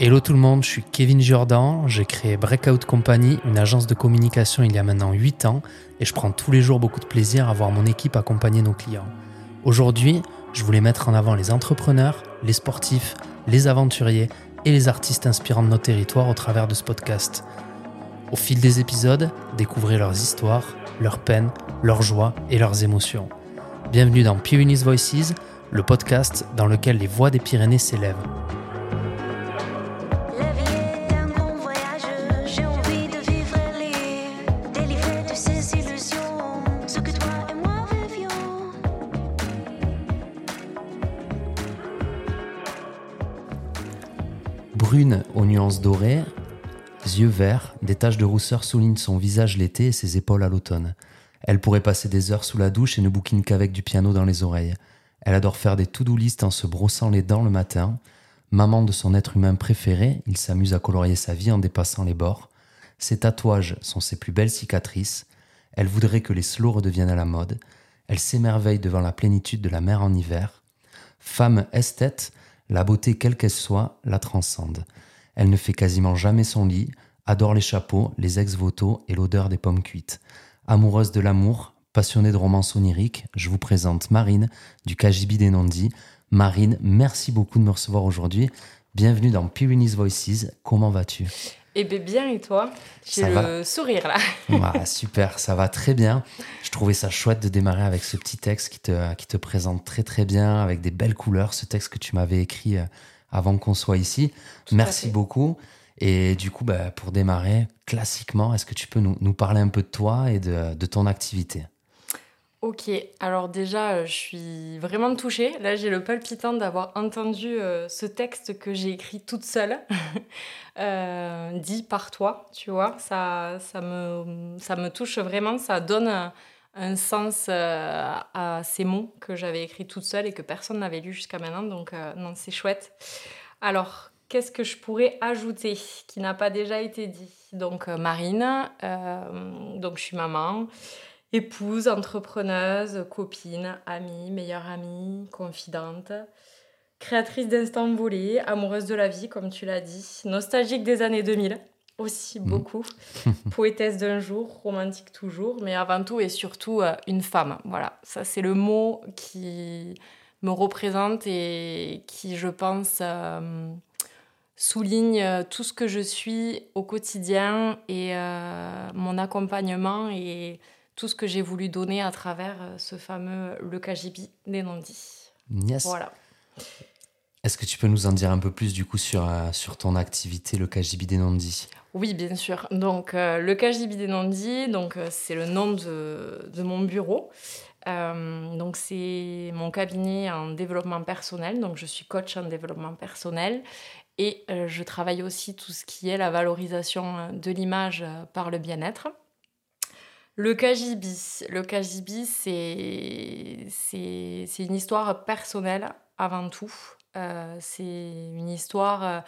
Hello tout le monde, je suis Kevin Jordan, j'ai créé Breakout Company, une agence de communication il y a maintenant 8 ans et je prends tous les jours beaucoup de plaisir à voir mon équipe accompagner nos clients. Aujourd'hui, je voulais mettre en avant les entrepreneurs, les sportifs, les aventuriers et les artistes inspirants de nos territoires au travers de ce podcast. Au fil des épisodes, découvrez leurs histoires, leurs peines, leurs joies et leurs émotions. Bienvenue dans Pyrenees Voices, le podcast dans lequel les voix des Pyrénées s'élèvent. Brune aux nuances dorées, yeux verts, des taches de rousseur soulignent son visage l'été et ses épaules à l'automne. Elle pourrait passer des heures sous la douche et ne bouquine qu'avec du piano dans les oreilles. Elle adore faire des to-do en se brossant les dents le matin. Maman de son être humain préféré, il s'amuse à colorier sa vie en dépassant les bords. Ses tatouages sont ses plus belles cicatrices. Elle voudrait que les slows redeviennent à la mode. Elle s'émerveille devant la plénitude de la mer en hiver. Femme esthète, la beauté, quelle qu'elle soit, la transcende. Elle ne fait quasiment jamais son lit, adore les chapeaux, les ex-voto et l'odeur des pommes cuites. Amoureuse de l'amour, passionnée de romance onirique, je vous présente Marine du KGB des Nandis. Marine, merci beaucoup de me recevoir aujourd'hui. Bienvenue dans Pyrenees Voices. Comment vas-tu? Eh bien, bien, et toi? J'ai le sourire là. super, ça va très bien. Je trouvais ça chouette de démarrer avec ce petit texte qui te, qui te présente très très bien, avec des belles couleurs, ce texte que tu m'avais écrit euh, avant qu'on soit ici. Merci beaucoup. Et du coup, bah, pour démarrer, classiquement, est-ce que tu peux nous, parler un peu de toi et de, de ton activité? Ok, alors déjà, euh, je suis vraiment touchée. Là, j'ai le palpitant d'avoir entendu euh, ce texte que j'ai écrit toute seule, euh, dit par toi, tu vois. Ça, ça, me, ça me touche vraiment, ça donne un, sens à ces mots que j'avais écrits toute seule et que personne n'avait lu jusqu'à maintenant. Donc, non, c'est chouette. Alors, qu'est-ce que je pourrais ajouter qui n'a pas déjà été dit? Donc, Marine, donc je suis maman épouse, entrepreneuse, copine, amie, meilleure amie, confidente, créatrice d'instants volés, amoureuse de la vie, comme tu l'as dit, nostalgique des années 2000, aussi mm. beaucoup, poétesse d'un jour, romantique toujours, mais avant tout et surtout euh, une femme. Voilà, ça c'est le mot qui me représente et qui, je pense, euh, souligne euh, tout ce que je suis au quotidien et mon accompagnement et tout ce que j'ai voulu donner à travers euh, ce fameux Le Kajibi des Nandis. Yes. Voilà. Est-ce que tu peux nous en dire un peu plus du coup sur, euh, sur ton activité, le Kajibi des Nandis Oui, bien sûr. Donc, euh, le Kajibi des donc, c'est le nom de, de mon bureau. donc, c'est mon cabinet en développement personnel. Donc, je suis coach en développement personnel. Et je travaille aussi tout ce qui est la valorisation de l'image par le bien-être. Le Kajibi. Le c'est une histoire personnelle avant tout. Euh, c'est une histoire euh,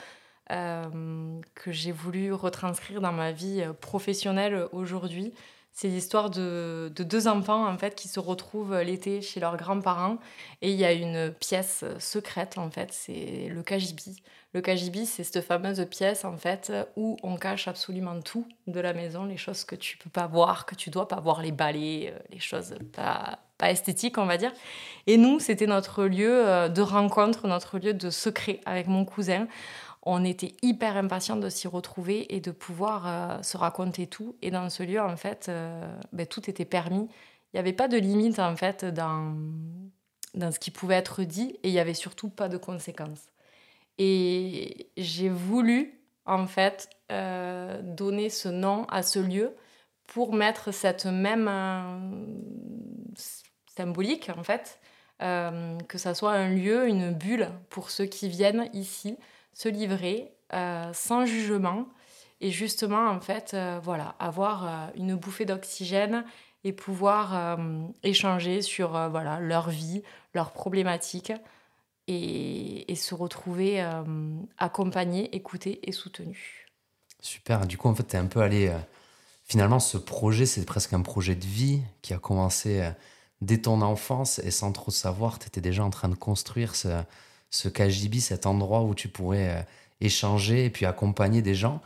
euh, que j'ai voulu retranscrire dans ma vie professionnelle aujourd'hui. C'est l'histoire de, de, deux enfants en fait qui se retrouvent l'été chez leurs grands-parents et il y a une pièce secrète en fait, c'est le Kajibi. Le KGB, c'est cette fameuse pièce en fait où on cache absolument tout de la maison, les choses que tu peux pas voir, que tu dois pas voir, les balais, euh, les choses pas, pas esthétiques, on va dire. Et nous, c'était notre lieu euh, de rencontre, notre lieu de secret avec mon cousin. On était hyper impatients de s'y retrouver et de pouvoir euh, se raconter tout. Et dans ce lieu, en fait, ben, tout était permis. Il n'y avait pas de limite en fait dans, dans ce qui pouvait être dit et il n'y avait surtout pas de conséquences. Et j'ai voulu, en fait, euh, donner ce nom à ce lieu pour mettre cette même euh, symbolique, en fait, euh, que ça soit un lieu, une bulle pour ceux qui viennent ici se livrer sans jugement et justement, en fait, voilà, avoir une bouffée d'oxygène et pouvoir échanger sur voilà, leur vie, leurs problématiques et, se retrouver euh, accompagné, écouté et soutenu. Super. Du coup, en fait, tu es un peu allé. Euh, finalement, ce projet, c'est presque un projet de vie qui a commencé euh, dès ton enfance et sans trop savoir, tu étais déjà en train de construire ce, ce Kajibi, cet endroit où tu pourrais euh, échanger et puis accompagner des gens.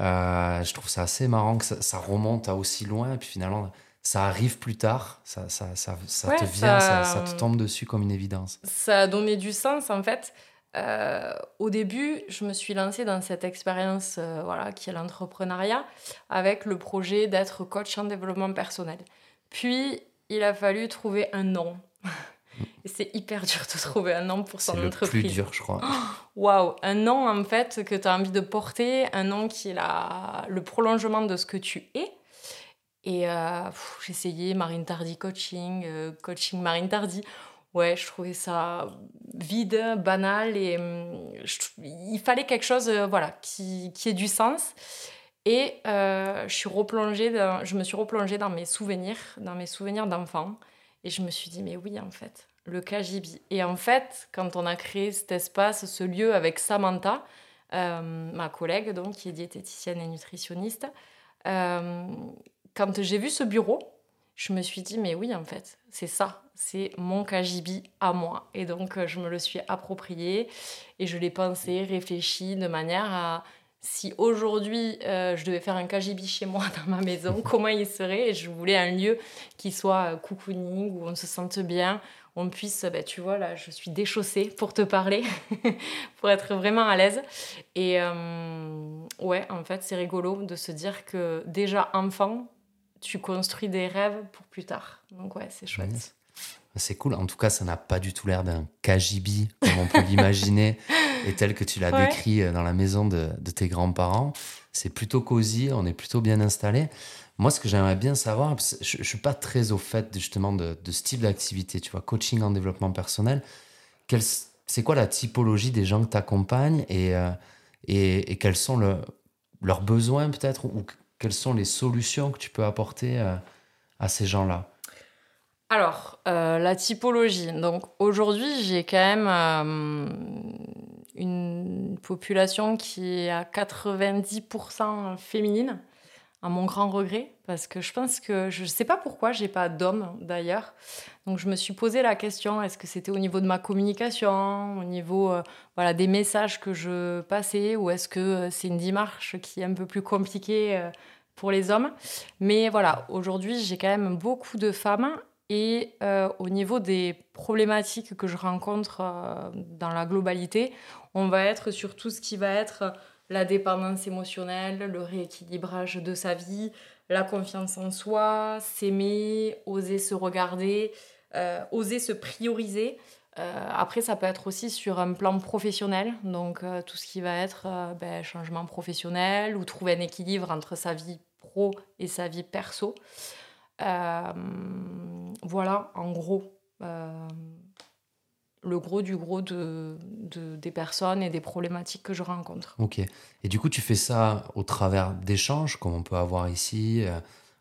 Euh, je trouve ça assez marrant que ça, remonte à aussi loin et puis finalement ça arrive plus tard, ça, ça, ça, ça te vient, ça... ça, te tombe dessus comme une évidence. Ça a donné du sens en fait. Euh, au début, je me suis lancée dans cette expérience voilà, qui est l'entrepreneuriat avec le projet d'être coach en développement personnel. Puis, il a fallu trouver un nom. Et c'est hyper dur de trouver un nom pour son entreprise. C'est le plus dur, je crois. Waouh, un nom en fait que tu as envie de porter, un nom qui est la... le prolongement de ce que tu es. Et euh, j'ai essayé Marine Tardy Coaching, euh, Coaching Marine Tardy. Ouais, je trouvais ça vide, banal et hum, il fallait quelque chose euh, voilà, qui, qui ait du sens. Et je, suis replongée je me suis replongée dans mes souvenirs, dans mes souvenirs d'enfant. Et je me suis dit, mais oui, en fait, le KGB. Et en fait, quand on a créé cet espace, ce lieu avec Samantha, euh, ma collègue, donc, qui est diététicienne et nutritionniste, euh, quand j'ai vu ce bureau, je me suis dit, mais oui, en fait, c'est ça, c'est mon KGB à moi. Et donc, je me le suis approprié et je l'ai pensé, réfléchi de manière à si aujourd'hui euh, je devais faire un KGB chez moi dans ma maison, comment il serait Et je voulais un lieu qui soit euh, cocooning, où on se sente bien, on puisse, bah, tu vois, là, je suis déchaussée pour te parler, pour être vraiment à l'aise. Et euh, ouais, en fait, c'est rigolo de se dire que déjà enfant, tu construis des rêves pour plus tard. Donc ouais, c'est chouette. C'est cool. En tout cas, ça n'a pas du tout l'air d'un KGB, comme on peut l'imaginer, et tel que tu l'as décrit euh, dans la maison de, tes grands-parents. C'est plutôt cosy, on est plutôt bien installé. Moi, ce que j'aimerais bien savoir, je ne suis pas très au fait justement de, ce type d'activité, tu vois, coaching en développement personnel. C'est quoi la typologie des gens que tu accompagnes euh, et, et, quels sont le, leurs besoins peut-être ou quelles sont les solutions que tu peux apporter euh, à ces gens-là? Alors, euh, la typologie. Donc aujourd'hui, j'ai quand même euh, une population qui est à 90% féminine, à mon grand regret, parce que je pense que je ne sais pas pourquoi j'ai pas d'hommes d'ailleurs. Donc je me suis posé la question est-ce que c'était au niveau de ma communication, au niveau euh, voilà des messages que je passais, ou est-ce que c'est une démarche qui est un peu plus compliquée pour les hommes? Mais voilà, aujourd'hui, j'ai quand même beaucoup de femmes et euh, au niveau des problématiques que je rencontre euh, dans la globalité, on va être sur tout ce qui va être la dépendance émotionnelle, le rééquilibrage de sa vie, la confiance en soi, s'aimer, oser se regarder, euh, oser se prioriser. après, ça peut être aussi sur un plan professionnel, donc tout ce qui va être ben, changement professionnel ou trouver un équilibre entre sa vie pro et sa vie perso. Euh, voilà, en gros, euh, le gros du gros de, des personnes et des problématiques que je rencontre. Ok. Et du coup, tu fais ça au travers d'échanges, comme on peut avoir ici. Euh,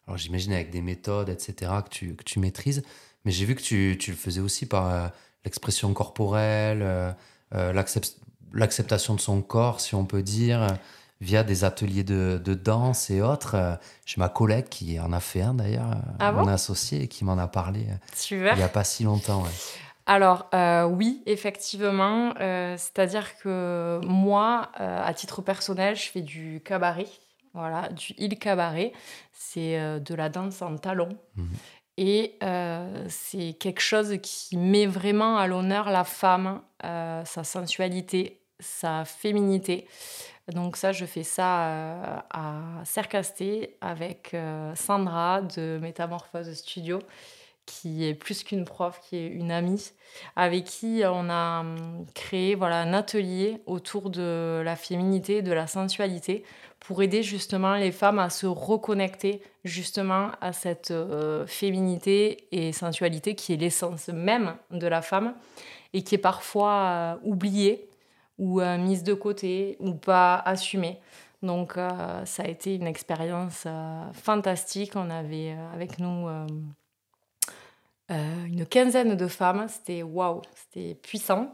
alors, j'imagine avec des méthodes, etc., que tu, que tu maîtrises. Mais j'ai vu que tu, tu, le faisais aussi par l'expression corporelle, l'acceptation de son corps, si on peut dire via des ateliers de, danse et autres. Euh, j'ai ma collègue qui en a fait un d'ailleurs, euh, ah mon associé, qui m'en a parlé euh, il n'y a pas si longtemps. Alors oui, effectivement, c'est-à-dire que moi, à titre personnel, je fais du cabaret, voilà, du il cabaret, c'est de la danse en talons. Mhm. Et c'est quelque chose qui met vraiment à l'honneur la femme, sa sensualité, sa féminité. Donc ça, je fais ça euh, à Cercasté avec euh, Sandra de Métamorphose Studio, qui est plus qu'une prof, qui est une amie, avec qui on a hum, créé voilà, un atelier autour de la féminité, de la sensualité, pour aider justement les femmes à se reconnecter justement à cette euh, féminité et sensualité qui est l'essence même de la femme et qui est parfois oubliée ou euh, mise de côté ou pas assumée. Donc euh, ça a été une expérience euh, fantastique. On avait avec nous euh, une quinzaine de femmes. C'était waouh, c'était puissant.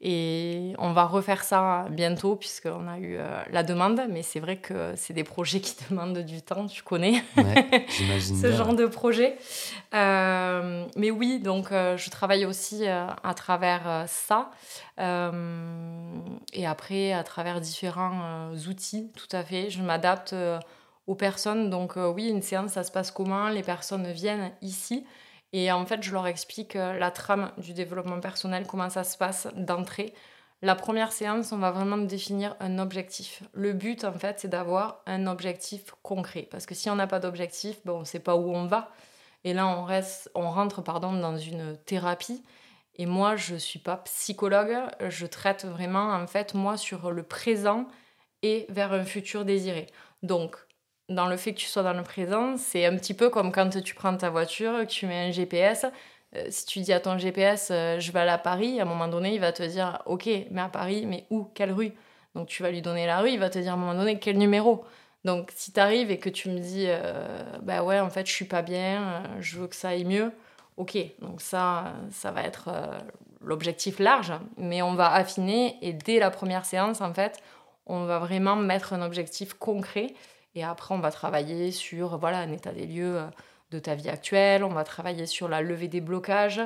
Et on va refaire ça bientôt puisqu'on a eu euh, la demande. Mais c'est vrai que c'est des projets qui demandent du temps, tu connais ce genre de projet. Euh, mais oui, donc je travaille aussi à travers ça. et après, à travers différents outils, tout à fait. Je m'adapte aux personnes. Donc oui, une séance, ça se passe comment? Les personnes viennent ici. Et en fait, je leur explique euh, la trame du développement personnel, comment ça se passe d'entrée. La première séance, on va vraiment définir un objectif. Le but, en fait, c'est d'avoir un objectif concret. Parce que si on n'a pas d'objectif, on ne sait pas où on va. Et là, on, reste, on rentre pardon, dans une thérapie. Et moi, je ne suis pas psychologue. Je traite vraiment, en fait, moi, sur le présent et vers un futur désiré. Donc, dans le fait que tu sois dans le présent, c'est un petit peu comme quand tu prends ta voiture, que tu mets un GPS. Euh, si tu dis à ton GPS, euh, je vais aller à Paris, à un moment donné, il va te dire, ok, mais à Paris, mais où Quelle rue? Donc tu vas lui donner la rue, il va te dire à un moment donné quel numéro? Donc si tu arrives et que tu me dis, euh, bah ouais, en fait, je suis pas bien, je veux que ça aille mieux, ok, donc ça, ça va être l'objectif large, mais on va affiner et dès la première séance, en fait, on va vraiment mettre un objectif concret et après, on va travailler sur voilà, un état des lieux euh, de ta vie actuelle, on va travailler sur la levée des blocages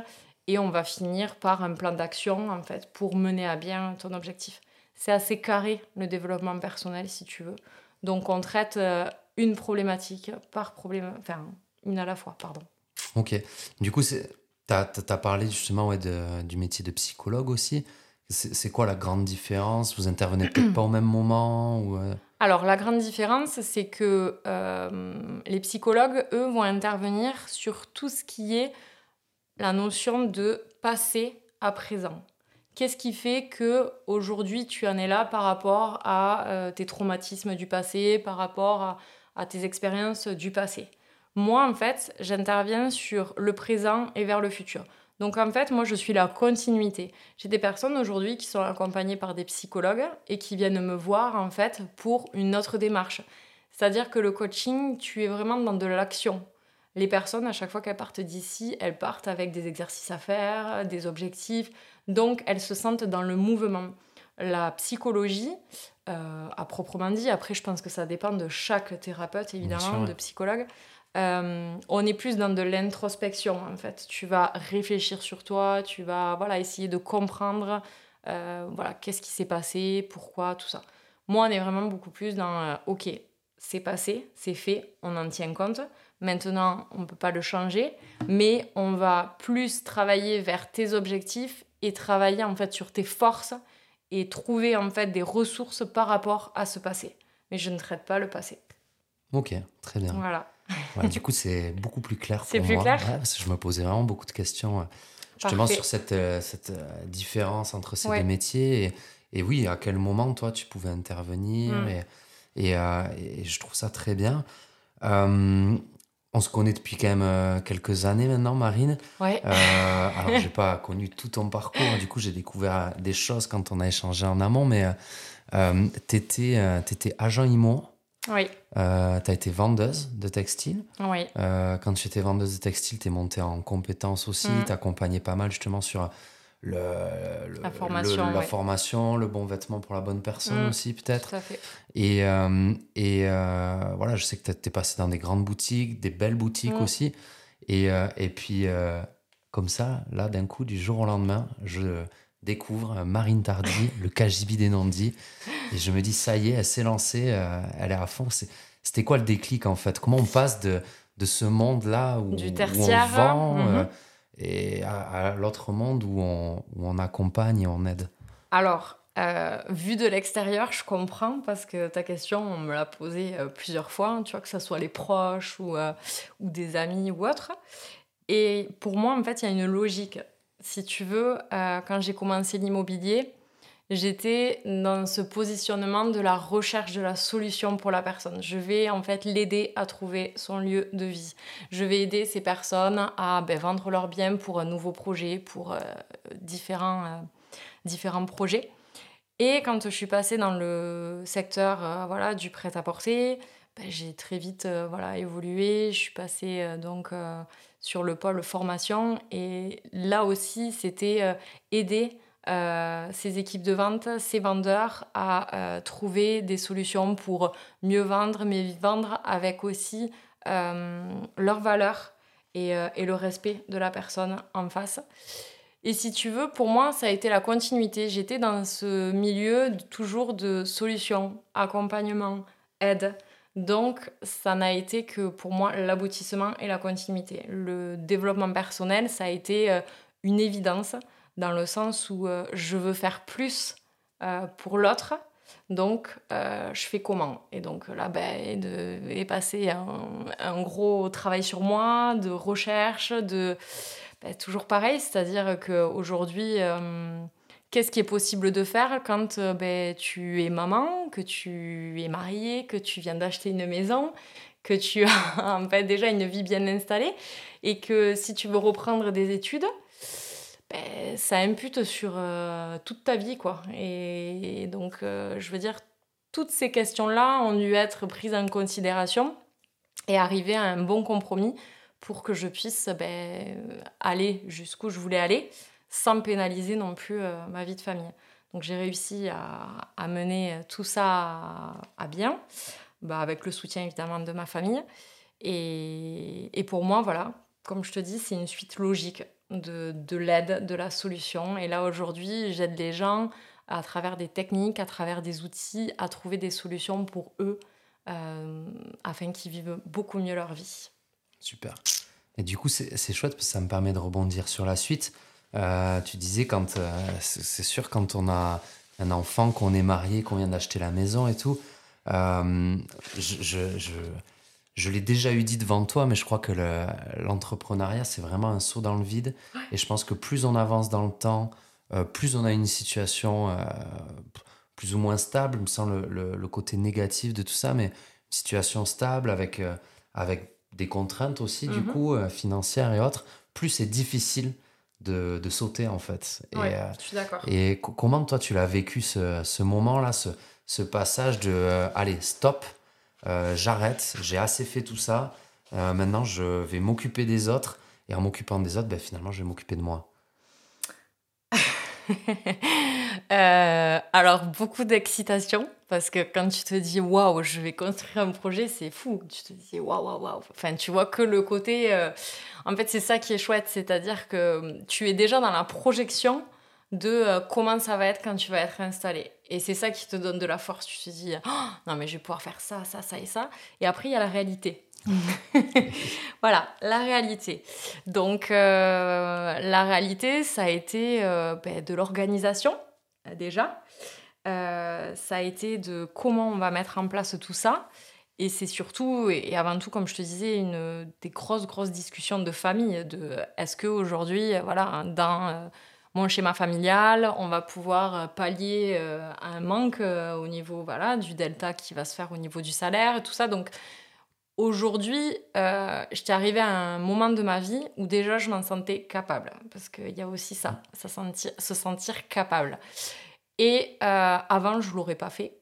et on va finir par un plan d'action en fait pour mener à bien ton objectif. C'est assez carré le développement personnel si tu veux. Donc on traite euh, une problématique par problème, enfin une à la fois, pardon. Ok. Du coup, tu as, parlé justement de, du métier de psychologue aussi. C'est quoi la grande différence? Vous intervenez peut-être pas au même moment euh? Alors, la grande différence, c'est que euh, les psychologues, eux, vont intervenir sur tout ce qui est la notion de passé à présent. Qu'est-ce qui fait que aujourd'hui tu en es là par rapport à euh, tes traumatismes du passé, par rapport à tes expériences du passé? Moi, en fait, j'interviens sur le présent et vers le futur. Donc en fait, moi, je suis la continuité. J'ai des personnes aujourd'hui qui sont accompagnées par des psychologues et qui viennent me voir en fait pour une autre démarche. C'est-à-dire que le coaching, tu es vraiment dans de l'action. Les personnes, à chaque fois qu'elles partent d'ici, elles partent avec des exercices à faire, des objectifs. Donc, elles se sentent dans le mouvement. La psychologie, euh, à proprement dit, après, je pense que ça dépend de chaque thérapeute, évidemment, de psychologue. Euh, on est plus dans de l'introspection en fait. Tu vas réfléchir sur toi, tu vas voilà essayer de comprendre euh, voilà qu'est-ce qui s'est passé, pourquoi, tout ça. Moi, on est vraiment beaucoup plus dans euh, ok, c'est passé, c'est fait, on en tient compte. Maintenant, on ne peut pas le changer, mais on va plus travailler vers tes objectifs et travailler en fait sur tes forces et trouver en fait des ressources par rapport à ce passé. Mais je ne traite pas le passé. Ok, très bien. Voilà du coup, c'est beaucoup plus clair pour moi. C'est plus clair parce que je me posais vraiment beaucoup de questions euh, justement sur cette, euh, cette euh, différence entre ces deux métiers. Et, oui, à quel moment, toi, tu pouvais intervenir. Hmm. Et, et, je trouve ça très bien. on se connaît depuis quand même quelques années maintenant, Marine. Ouais. alors, j'ai pas connu tout ton parcours. Du coup, j'ai découvert des choses quand on a échangé en amont. Mais tu étais, étais, agent IMO oui. Euh, tu as été vendeuse de textile. Oui. Euh, quand tu étais vendeuse de textile, tu es montée en compétences aussi. Mm. Tu accompagnais pas mal justement sur le, la, formation, le, la formation, le bon vêtement pour la bonne personne mm. aussi, peut-être. Et, euh, et voilà, je sais que tu es passé dans des grandes boutiques, des belles boutiques mm. aussi. Et, et puis, comme ça, là, d'un coup, du jour au lendemain, je découvre Marine Tardy, le KGB des Nandis. Et je me dis, ça y est, elle s'est lancée, euh, elle est à fond. C'était quoi le déclic en fait? Comment on passe de, de ce monde-là où, on vend euh, et à, l'autre monde où on, où on, accompagne et on aide? Alors, euh, vu de l'extérieur, je comprends parce que ta question, on me l'a posée plusieurs fois, hein, tu vois, que ce soit les proches ou, ou des amis ou autres. Et pour moi, en fait, il y a une logique si tu veux, euh, quand j'ai commencé l'immobilier, j'étais dans ce positionnement de la recherche de la solution pour la personne. Je vais en fait l'aider à trouver son lieu de vie. Je vais aider ces personnes à ben, vendre leurs biens pour un nouveau projet, pour euh, différents, euh, différents projets. Et quand je suis passée dans le secteur voilà, du prêt-à-porter, ben, j'ai très vite voilà, évolué. Je suis passée donc sur le pôle formation. Et là aussi, c'était aider ces équipes de vente, ces vendeurs à trouver des solutions pour mieux vendre, mais vendre avec aussi leurs valeurs et, et, le respect de la personne en face. Et si tu veux, pour moi, ça a été la continuité. J'étais dans ce milieu toujours de solutions, accompagnement, aide. Donc, ça n'a été que pour moi l'aboutissement et la continuité. Le développement personnel, ça a été euh, une évidence dans le sens où euh, je veux faire plus euh, pour l'autre. Donc, je fais comment? Et donc là, ben, de, passé un, gros travail sur moi, de recherche, de bah, toujours pareil, c'est-à-dire qu'aujourd'hui, qu'est-ce qui est possible de faire quand euh, ben, tu es maman, que tu es mariée, que tu viens d'acheter une maison, que tu as déjà une vie bien installée et que si tu veux reprendre des études, ben, ça impute sur euh, toute ta vie. quoi. Et, donc, je veux dire, toutes ces questions-là ont dû être prises en considération et arriver à un bon compromis pour que je puisse ben, aller jusqu'où je voulais aller sans pénaliser non plus euh, ma vie de famille. Donc j'ai réussi à, mener tout ça à, bien, bah, avec le soutien évidemment de ma famille. Et, pour moi, voilà, comme je te dis, c'est une suite logique de, de l'aide, de la solution. Et là aujourd'hui, j'aide les gens à travers des techniques, à travers des outils, à trouver des solutions pour eux, euh, afin qu'ils vivent beaucoup mieux leur vie. Super. Et du coup, c'est chouette parce que ça me permet de rebondir sur la suite. Euh, tu disais, quand euh, c'est sûr, quand on a un enfant, qu'on est marié, qu'on vient d'acheter la maison et tout, euh, je, je, je, je l'ai déjà eu dit devant toi, mais je crois que l'entrepreneuriat, c'est vraiment un saut dans le vide. Et je pense que plus on avance dans le temps, plus on a une situation plus ou moins stable, me semble le, le, côté négatif de tout ça, mais une situation stable avec, avec des contraintes aussi, du mhm. coup, financières et autres, plus c'est difficile de, de, sauter, en fait. Et, euh, je suis d'accord. Et comment, toi, tu l'as vécu, ce, ce moment-là, ce, ce, passage de euh, allez, stop, j'arrête, j'ai assez fait tout ça, maintenant je vais m'occuper des autres, et en m'occupant des autres, ben, finalement, je vais m'occuper de moi Euh, alors, beaucoup d'excitation, parce que quand tu te dis waouh, je vais construire un projet, c'est fou. Tu te dis waouh, waouh, waouh. Enfin, tu vois que le côté. Euh, en fait, c'est ça qui est chouette, c'est-à-dire que tu es déjà dans la projection de euh, comment ça va être quand tu vas être installé. Et c'est ça qui te donne de la force. Tu te dis, oh, non, mais je vais pouvoir faire ça, ça, ça et ça. Et après, il y a la réalité. voilà, la réalité. Donc, la réalité, ça a été ben, de l'organisation euh, déjà. Euh, ça a été de comment on va mettre en place tout ça. Et c'est surtout, et avant tout, comme je te disais, une, des grosses, grosses discussions de famille. De est-ce qu'aujourd'hui, voilà, dans mon schéma familial, on va pouvoir pallier un manque au niveau voilà, du delta qui va se faire au niveau du salaire et tout ça. Donc aujourd'hui, euh, j'étais arrivée à un moment de ma vie où déjà je m'en sentais capable. Parce qu'il y a aussi ça, se sentir capable. Et euh, avant, je ne l'aurais pas fait.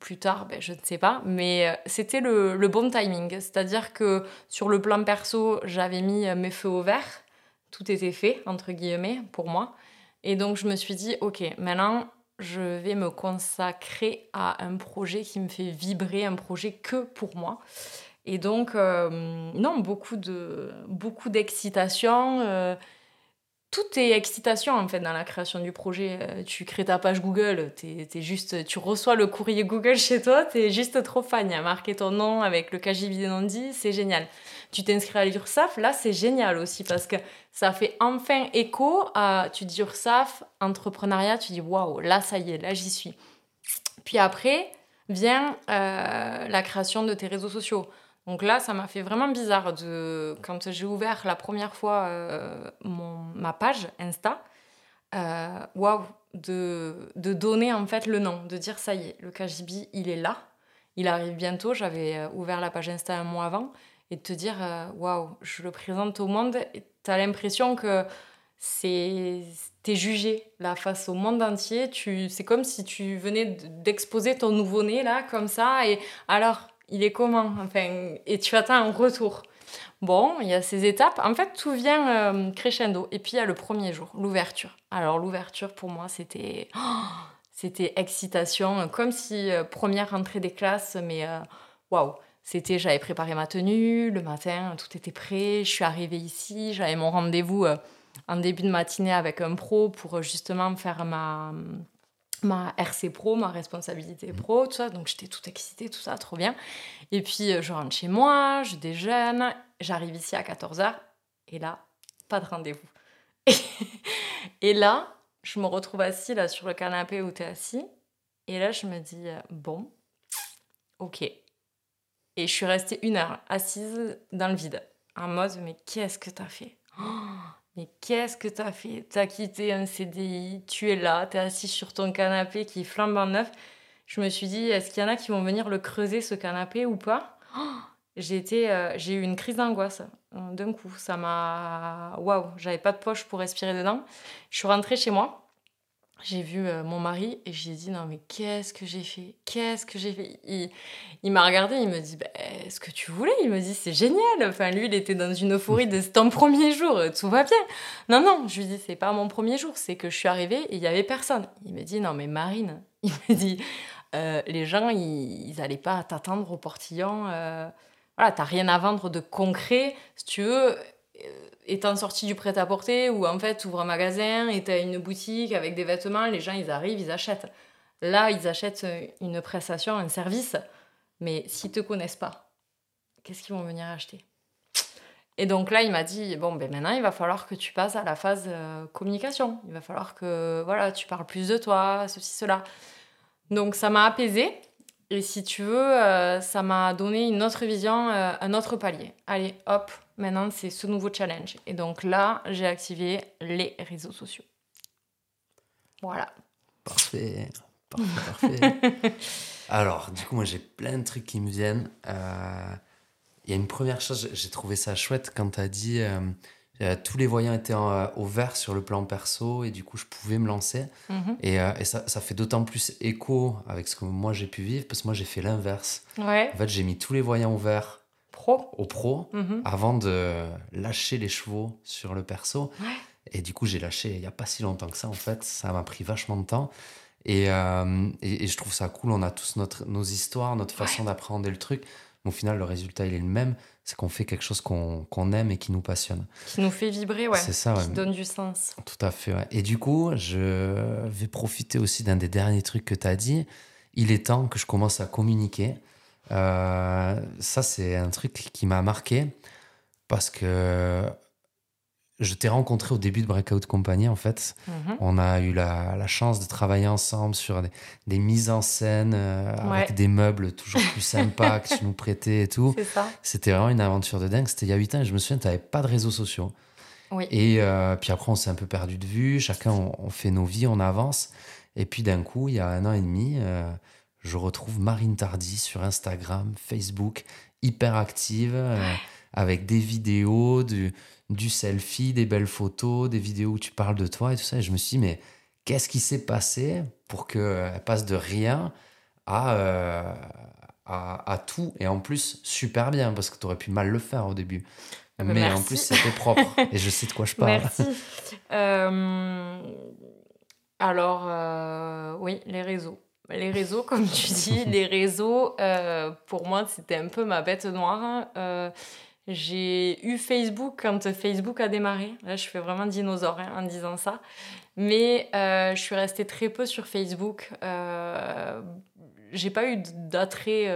Plus tard, ben, je ne sais pas. Mais euh, c'était le, le, bon timing. C'est-à-dire que sur le plan perso, j'avais mis euh, mes feux au vert. Tout était fait, entre guillemets, pour moi. Et donc, je me suis dit, OK, maintenant, je vais me consacrer à un projet qui me fait vibrer, un projet que pour moi. Et donc, non, beaucoup de beaucoup d'excitation tout est excitation en fait dans la création du projet. Euh, tu crées ta page Google, juste, tu reçois le courrier Google chez toi, tu es juste trop fan. Il y a marqué ton nom avec le KGB Nandi, c'est génial. Tu t'inscris à l'URSAF, là c'est génial aussi parce que ça fait enfin écho à, tu dis URSAF, entrepreneuriat, tu dis waouh, là ça y est, là j'y suis. Puis après vient euh, la création de tes réseaux sociaux. Donc là, ça m'a fait vraiment bizarre de quand j'ai ouvert la première fois euh, mon, ma page Insta. Euh, waouh, de, de, donner en fait le nom, de dire ça y est, le KGB, il est là, il arrive bientôt. J'avais euh, ouvert la page Insta un mois avant et de te dire waouh, je le présente au monde. Tu as l'impression que c'est t'es jugé là face au monde entier. Tu, c'est comme si tu venais d'exposer ton nouveau-né là comme ça et alors il est comment enfin, Et tu attends un retour. Bon, il y a ces étapes. En fait, tout vient crescendo. Et puis, il y a le premier jour, l'ouverture. Alors, l'ouverture, pour moi, c'était... c'était excitation, comme si première rentrée des classes, mais waouh c'était, j'avais préparé ma tenue, le matin, tout était prêt, je suis arrivée ici, j'avais mon rendez-vous en début de matinée avec un pro pour justement faire ma, ma RC pro, ma responsabilité mmh. pro, tout ça. Donc j'étais toute excitée, tout ça, trop bien. Et puis euh, je rentre chez moi, je déjeune, j'arrive ici à 14h et là, pas de rendez-vous. Et, là, je me retrouve assise là sur le canapé où tu es assis. Et là, je me dis, euh, bon, ok. Et je suis restée une heure assise dans le vide, en mode, mais qu'est-ce que t'as fait? Mais qu'est-ce que t'as fait? T'as quitté un CDI, tu es là, t'es assis sur ton canapé qui est en neuf. Je me suis dit, est-ce qu'il y en a qui vont venir le creuser ce canapé ou pas? J'ai été, euh, j'ai eu une crise d'angoisse euh, d'un coup. Ça m'a, waouh, j'avais pas de poche pour respirer dedans. Je suis rentrée chez moi j'ai vu euh, mon mari et j'ai dit non mais qu'est-ce que j'ai fait? Qu'est-ce que j'ai fait? Il, m'a regardé, il me dit bah, ce que tu voulais? Il me dit c'est génial. Enfin lui il était dans une euphorie de ton premier jour, tout va bien. Non non, je lui dis c'est pas mon premier jour, c'est que je suis arrivée et il y avait personne. Il me dit non mais Marine, il me dit euh, les gens ils, ils allaient pas t'attendre au portillon. Euh, voilà, t'as rien à vendre de concret. Si tu veux, étant sorti du prêt-à-porter ou en fait ouvre un magasin et t'as une boutique avec des vêtements, les gens ils arrivent, ils achètent. Là, ils achètent une prestation, un service, mais s'ils te connaissent pas, qu'est-ce qu'ils vont venir acheter? Et donc là, il m'a dit bon ben maintenant il va falloir que tu passes à la phase euh, communication. Il va falloir que voilà tu parles plus de toi, ceci cela. Donc ça m'a apaisé. Et si tu veux, euh, ça m'a donné une autre vision, euh, un autre palier. Allez, hop, Maintenant, c'est ce nouveau challenge. Et donc là, j'ai activé les réseaux sociaux. Voilà. Parfait. Parfait, parfait. Alors, du coup, moi, j'ai plein de trucs qui me viennent. Euh, il y a une première chose, j'ai trouvé ça chouette quand tu as dit tous les voyants étaient au vert sur le plan perso et du coup, je pouvais me lancer. Mhm. Et, et, ça, ça fait d'autant plus écho avec ce que moi j'ai pu vivre parce que moi, j'ai fait l'inverse. Ouais. En fait, j'ai mis tous les voyants au vert au pro mhm. avant de lâcher les chevaux sur le perso. Et du coup, j'ai lâché il n'y a pas si longtemps que ça, en fait. Ça m'a pris vachement de temps. Et, euh, et, je trouve ça cool. On a tous notre, nos histoires, notre façon d'appréhender le truc. Mais au final, le résultat, il est le même. C'est qu'on fait quelque chose qu'on aime et qui nous passionne. Qui nous fait vibrer, ouais. C'est ça, Qui donne du sens. Tout à fait, Et du coup, je vais profiter aussi d'un des derniers trucs que tu as dit. Il est temps que je commence à communiquer. Euh, ça, c'est un truc qui m'a marqué parce que je t'ai rencontré au début de Breakout Company, en fait. Mhm. On a eu la, la, chance de travailler ensemble sur des, mises en scène euh, avec des meubles toujours plus sympas que tu nous prêtais et tout. C'était vraiment une aventure de dingue. C'était il y a 8 ans et je me souviens, tu n'avais pas de réseaux sociaux. Oui. Et euh, puis après, on s'est un peu perdu de vue. Chacun, on, fait nos vies, on avance. Et puis d'un coup, il y a un an et demi, je retrouve Marine Tardy sur Instagram, Facebook, hyper active, euh, avec des vidéos, du, du, selfie, des belles photos, des vidéos où tu parles de toi et tout ça. Et je me suis dit, mais qu'est-ce qui s'est passé pour qu'elle passe de rien à, euh, à, à, tout? Et en plus, super bien, parce que tu aurais pu mal le faire au début. Ah bah mais en plus, c'était propre. et je sais de quoi je parle. Merci. Euh, alors, oui, les réseaux. Les réseaux, comme tu dis, les réseaux, euh, pour moi, c'était un peu ma bête noire. Euh, j'ai eu Facebook quand Facebook a démarré. Là, je fais vraiment dinosaure hein, en disant ça. Mais euh, je suis restée très peu sur Facebook. j'ai pas eu d'attrait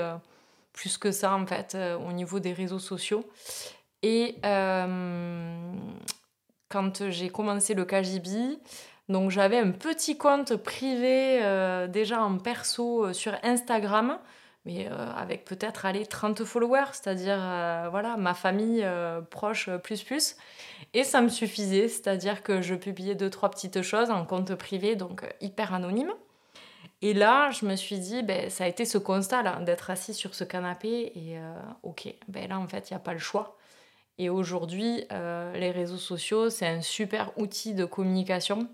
plus que ça, en fait, au niveau des réseaux sociaux. Et quand j'ai commencé le KGB, donc j'avais un petit compte privé euh, déjà en perso euh, sur Instagram, mais euh, avec peut-être aller 30 followers, c'est-à-dire voilà ma famille proche plus plus. Et ça me suffisait, c'est-à-dire que je publiais deux trois petites choses en compte privé, donc hyper anonyme. Et là, je me suis dit, ben, ça a été ce constat là, d'être assis sur ce canapé et ok, ben là en fait il n'y a pas le choix. Et aujourd'hui, les réseaux sociaux, c'est un super outil de communication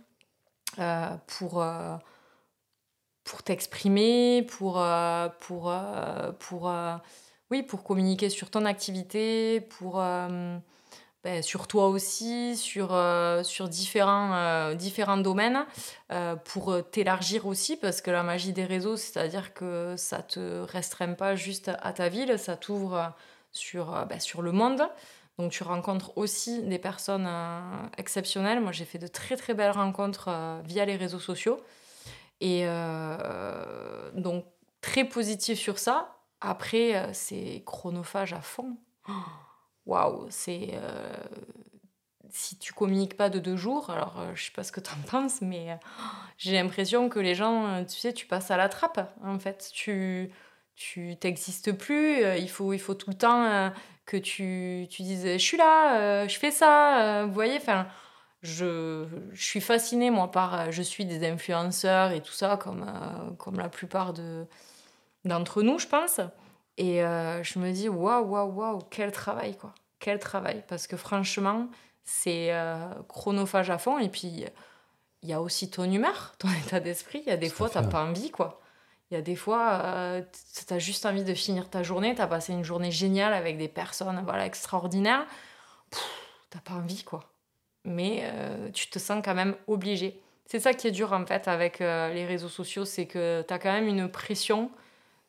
euh, pour, euh, pour t'exprimer, pour, euh, pour, pour oui, pour communiquer sur ton activité, pour ben, sur toi aussi, sur, euh, sur différents, euh, différents domaines, euh, pour t'élargir aussi, parce que la magie des réseaux, c'est-à-dire que ça te restreint pas juste à ta ville, ça t'ouvre sur, ben, sur le monde. Donc tu rencontres aussi des personnes exceptionnelles. Moi, j'ai fait de très très belles rencontres via les réseaux sociaux. Et donc très positif sur ça. Après, c'est chronophage à fond. Waouh, c'est. Euh, si tu communiques pas de deux jours, alors euh, je sais pas ce que tu en penses, mais euh, j'ai l'impression que les gens, tu sais, tu passes à la trappe, en fait. Tu tu t'existes plus, il, faut, il faut tout le temps que tu, tu dises je suis là, je fais ça, vous voyez, enfin. Je, je, suis fascinée, moi, par. Je suis des influenceurs et tout ça, comme, comme la plupart de, d'entre nous, je pense. Et euh, je me dis, waouh, waouh, waouh, quel travail, quoi. Quel travail. Parce que franchement, c'est euh, chronophage à fond. Et puis, il y a aussi ton humeur, ton état d'esprit. Il y a des fois, tu n'as pas envie, quoi. Il y a des fois, euh, tu as juste envie de finir ta journée. Tu as passé une journée géniale avec des personnes voilà, extraordinaires. Tu pas envie, quoi. Mais tu te sens quand même obligé. C'est ça qui est dur, en fait, avec les réseaux sociaux. C'est que tu as quand même une pression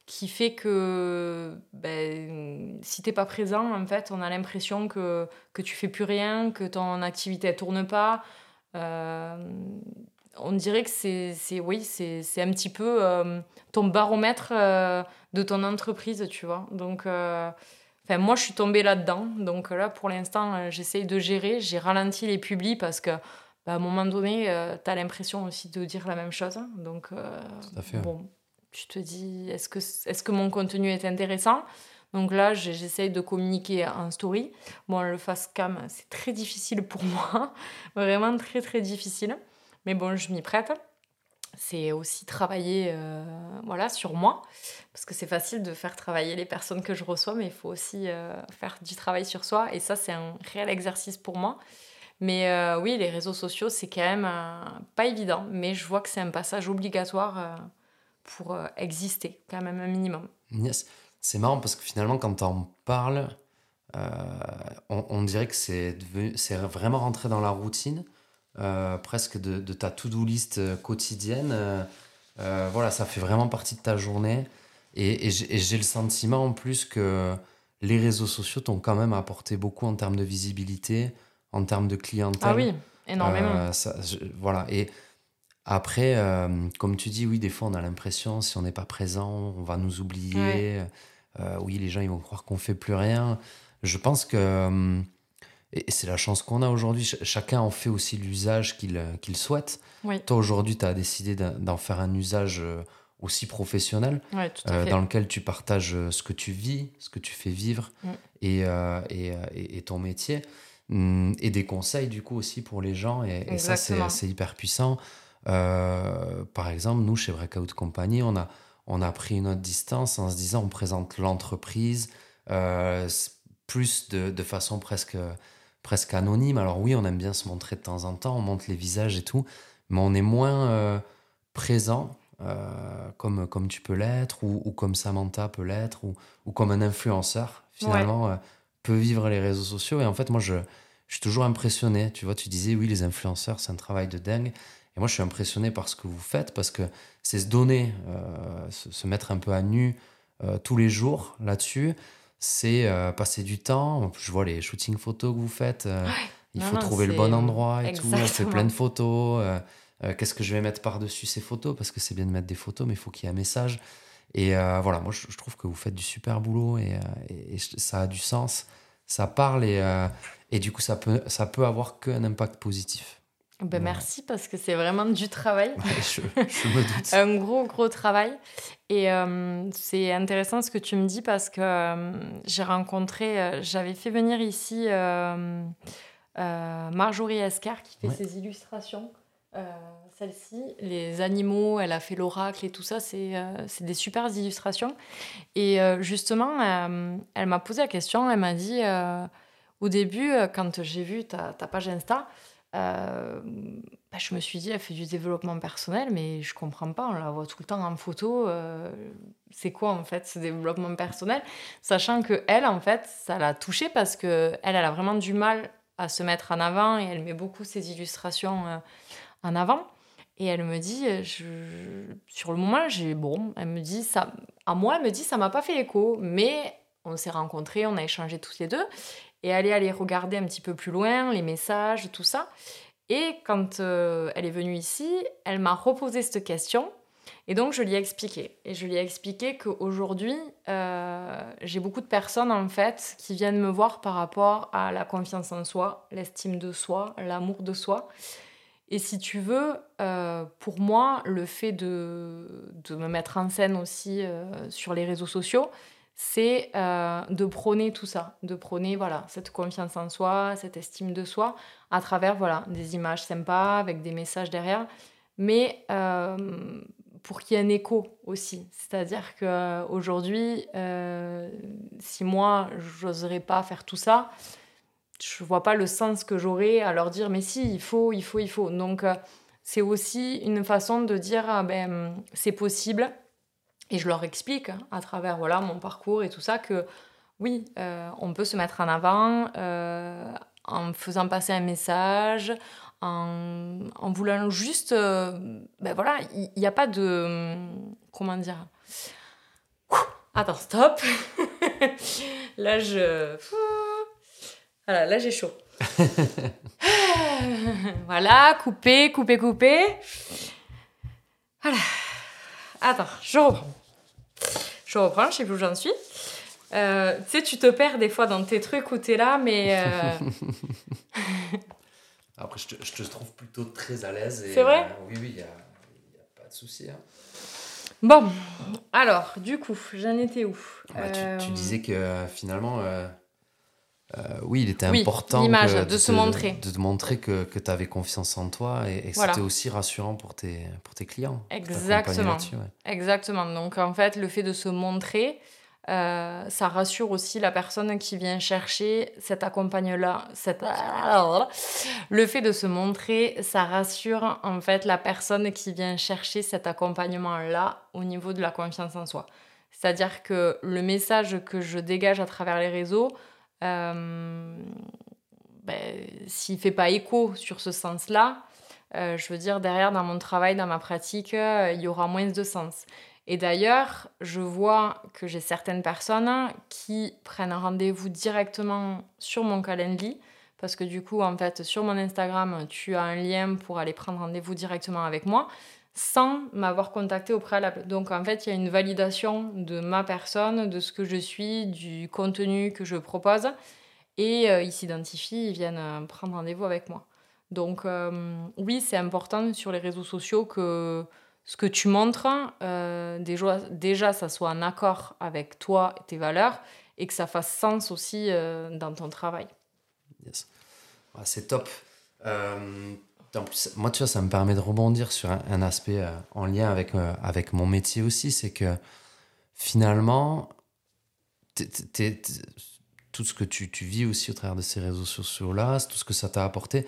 qui fait que ben, si t'es pas présent, en fait, on a l'impression que, que tu fais plus rien, que ton activité ne tourne pas. Euh, on dirait que c'est, oui, c'est, un petit peu euh, ton baromètre euh, de ton entreprise, tu vois. Donc, enfin, moi, je suis tombée là-dedans. Donc là, pour l'instant, j'essaye de gérer. J'ai ralenti les publis parce que ben, à un moment donné, tu as l'impression aussi de dire la même chose. Donc, Tout à fait. bon, tu te dis, est-ce que, est que mon contenu est intéressant? Donc là, j'essaye de communiquer en story. Bon, le face cam, c'est très difficile pour moi. Vraiment très, très difficile. Mais bon, je m'y prête. C'est aussi travailler euh, voilà, sur moi. Parce que c'est facile de faire travailler les personnes que je reçois, mais il faut aussi euh, faire du travail sur soi. Et ça, c'est un réel exercice pour moi. Mais euh, oui, les réseaux sociaux, c'est quand même pas évident. Mais je vois que c'est un passage obligatoire pour exister, quand même un minimum. Yes. C'est marrant parce que finalement, quand on parle, euh, on, dirait que c'est vraiment rentré dans la routine, euh, presque de, de, ta to-do list quotidienne. voilà, ça fait vraiment partie de ta journée. Et, et j'ai le sentiment en plus que les réseaux sociaux t'ont quand même apporté beaucoup en termes de visibilité, en termes de clientèle. Ah oui, énormément. Ça, voilà. Et après, euh, comme tu dis, oui, des fois, on a l'impression, si on n'est pas présent, on va nous oublier. Euh, oui, les gens, ils vont croire qu'on fait plus rien. Je pense que, euh, et c'est la chance qu'on a aujourd'hui, chacun en fait aussi l'usage qu'il souhaite. Toi, aujourd'hui, tu as décidé d'en faire un usage aussi professionnel, dans lequel tu partages ce que tu vis, ce que tu fais vivre mm. et, et, et, ton métier. Hum, et des conseils, du coup, aussi pour les gens. Et, ça, c'est hyper puissant. Euh, par exemple, nous, chez Breakout Company, on a, on a pris une autre distance en se disant on présente l'entreprise euh, plus de, de, façon presque, presque anonyme. Alors oui, on aime bien se montrer de temps en temps, on montre les visages et tout, mais on est moins euh, présent comme, comme tu peux l'être, ou, ou, comme Samantha peut l'être, ou, ou, comme un influenceur, finalement, peut vivre les réseaux sociaux. Et en fait, moi, je, je suis toujours impressionné. Tu vois, tu disais, oui, les influenceurs, c'est un travail de dingue. Et moi, je suis impressionné par ce que vous faites parce que c'est se donner, euh, se, mettre un peu à nu euh, tous les jours là-dessus. C'est euh, passer du temps. Je vois les shootings photos que vous faites. il faut trouver le bon endroit et tout. On fait plein de photos. Qu'est-ce que je vais mettre par-dessus ces photos? Parce que c'est bien de mettre des photos, mais il faut qu'il y ait un message. Et voilà, moi, je, trouve que vous faites du super boulot et, et, ça a du sens. Ça parle et, et du coup, ça peut, ça peut avoir qu'un impact positif. Ben merci parce que c'est vraiment du travail. je, me doute. un gros, gros travail. Et euh, c'est intéressant ce que tu me dis parce que euh, j'ai rencontré, euh, j'avais fait venir ici Marjorie Escar qui fait ses illustrations. Celle-ci, les animaux, elle a fait l'oracle et tout ça, c'est des super illustrations. Et justement, elle m'a posé la question, elle m'a dit, au début, quand j'ai vu ta, ta page Insta, euh, bah, je me suis dit, elle fait du développement personnel, mais je comprends pas, on la voit tout le temps en photo. Euh, c'est quoi en fait ce développement personnel? Sachant que elle, en fait, ça l'a touchée parce que elle, elle a vraiment du mal à se mettre en avant et elle met beaucoup ses illustrations euh, en avant. Et elle me dit, sur le moment, j'ai bon, elle me dit ça, à moi, elle me dit ça m'a pas fait écho, mais on s'est rencontrés, on a échangé tous les deux, et elle est allée regarder un petit peu plus loin les messages, tout ça. Et quand euh, elle est venue ici, elle m'a reposé cette question. Et donc, je lui ai expliqué. Et je lui ai expliqué qu'aujourd'hui, euh, j'ai beaucoup de personnes, en fait, qui viennent me voir par rapport à la confiance en soi, l'estime de soi, l'amour de soi. Et si tu veux, euh, pour moi, le fait de, de, me mettre en scène aussi sur les réseaux sociaux, c'est euh, de prôner tout ça, de prôner voilà cette confiance en soi, cette estime de soi, à travers voilà des images sympas avec des messages derrière, mais euh, pour qu'il y ait un écho aussi. C'est-à-dire que aujourd'hui, euh, si moi j'oserais pas faire tout ça, je vois pas le sens que j'aurais à leur dire mais si il faut, il faut, il faut. Donc c'est aussi une façon de dire ah, ben c'est possible et je leur explique hein, à travers voilà, mon parcours et tout ça que oui, euh, on peut se mettre en avant euh, en faisant passer un message, en, en voulant juste... Euh, ben voilà, il n'y a pas de... Comment dire Attends, stop Là, je... Voilà, là, j'ai chaud. voilà, couper, couper, couper. Voilà. Attends, je reprends. Je reprends, je sais plus où j'en suis. Euh, tu sais, tu te perds des fois dans tes trucs où t'es là, mais. Euh, Après, je te, je te, trouve plutôt très à l'aise. C'est vrai euh, Oui, oui, il n'y a, a, pas de souci. Hein. Bon, alors, du coup, j'en étais où? Bah, tu, tu, disais que finalement, euh, oui, il était important de, de, se montrer. De te montrer que, que tu avais confiance en toi et, que c'était aussi rassurant pour tes, pour tes clients. Exactement. Exactement. Donc, en fait, le fait de se montrer, euh, ça rassure aussi la personne qui vient chercher cet accompagnement-là. Cette... Le fait de se montrer, ça rassure en fait la personne qui vient chercher cet accompagnement-là au niveau de la confiance en soi. C'est-à-dire que le message que je dégage à travers les réseaux, euh, ben, s'il fait pas écho sur ce sens-là, euh, je veux dire, derrière, dans mon travail, dans ma pratique, euh, il y aura moins de sens. Et d'ailleurs, je vois que j'ai certaines personnes qui prennent rendez-vous directement sur mon calendrier, parce que du coup, en fait, sur mon Instagram, tu as un lien pour aller prendre rendez-vous directement avec moi sans m'avoir contacté au préalable. Donc en fait, il y a une validation de ma personne, de ce que je suis, du contenu que je propose. Et euh, ils s'identifient, ils viennent euh, prendre rendez-vous avec moi. Donc euh, oui, c'est important sur les réseaux sociaux que ce que tu montres, déjà, déjà, ça soit en accord avec toi et tes valeurs et que ça fasse sens aussi dans ton travail. Yes. Ah, c'est top moi, tu vois, ça me permet de rebondir sur un, aspect euh, en lien avec, euh, avec mon métier aussi, c'est que finalement, tout ce que tu, tu, vis aussi au travers de ces réseaux sociaux-là, tout ce que ça t'a apporté.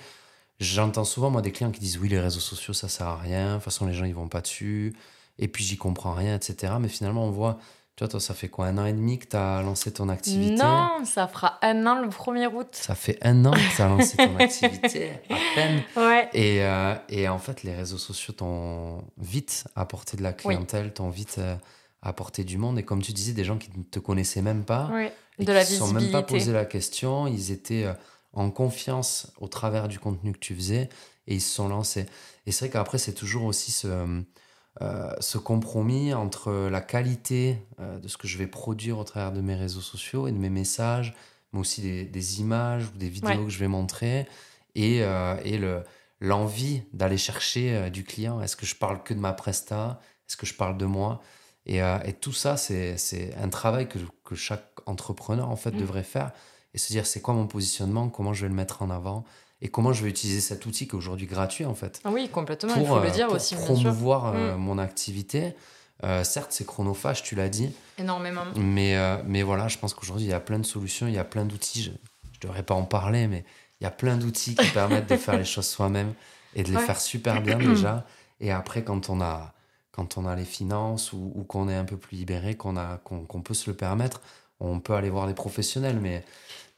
J'entends souvent, moi, des clients qui disent oui, les réseaux sociaux, ça sert à rien, de toute façon, les gens, ils vont pas dessus, et puis j'y comprends rien, etc. Mais finalement, on voit tu vois, toi, ça fait quoi Un an et demi que tu as lancé ton activité? Non, ça fera un an le 1er août. Ça fait un an que tu as lancé ton activité, à peine. Ouais. Et, euh, et, en fait, les réseaux sociaux t'ont vite apporté de la clientèle, t'ont vite euh, apporté du monde. Et comme tu disais, des gens qui ne te connaissaient même pas, oui. et de qui ne se sont même pas posé la question, ils étaient euh, en confiance au travers du contenu que tu faisais et ils se sont lancés. Et c'est vrai qu'après, c'est toujours aussi ce euh, ce compromis entre la qualité euh, de ce que je vais produire au travers de mes réseaux sociaux et de mes messages, mais aussi des, images ou des vidéos que je vais montrer, et, euh, et le, l'envie d'aller chercher du client. Est-ce que je parle que de ma presta? Est-ce que je parle de moi? Et, et, tout ça, c'est, c'est un travail que, que, chaque entrepreneur en fait mmh. devrait faire et se dire c'est quoi mon positionnement, comment je vais le mettre en avant? Et comment je vais utiliser cet outil qui est aujourd'hui gratuit en fait. Ah oui, complètement, il faut le euh, dire pour aussi. promouvoir euh, mm. mon activité. Euh, certes, c'est chronophage, tu l'as dit. Énormément. Mais, mais voilà, je pense qu'aujourd'hui, il y a plein de solutions, il y a plein d'outils. Je ne devrais pas en parler, mais il y a plein d'outils qui permettent de faire les choses soi-même. et de les faire super bien déjà. Et après, quand on a, quand on a les finances ou, qu'on est un peu plus libéré, qu'on a qu'on peut se le permettre, on peut aller voir les professionnels. Mais,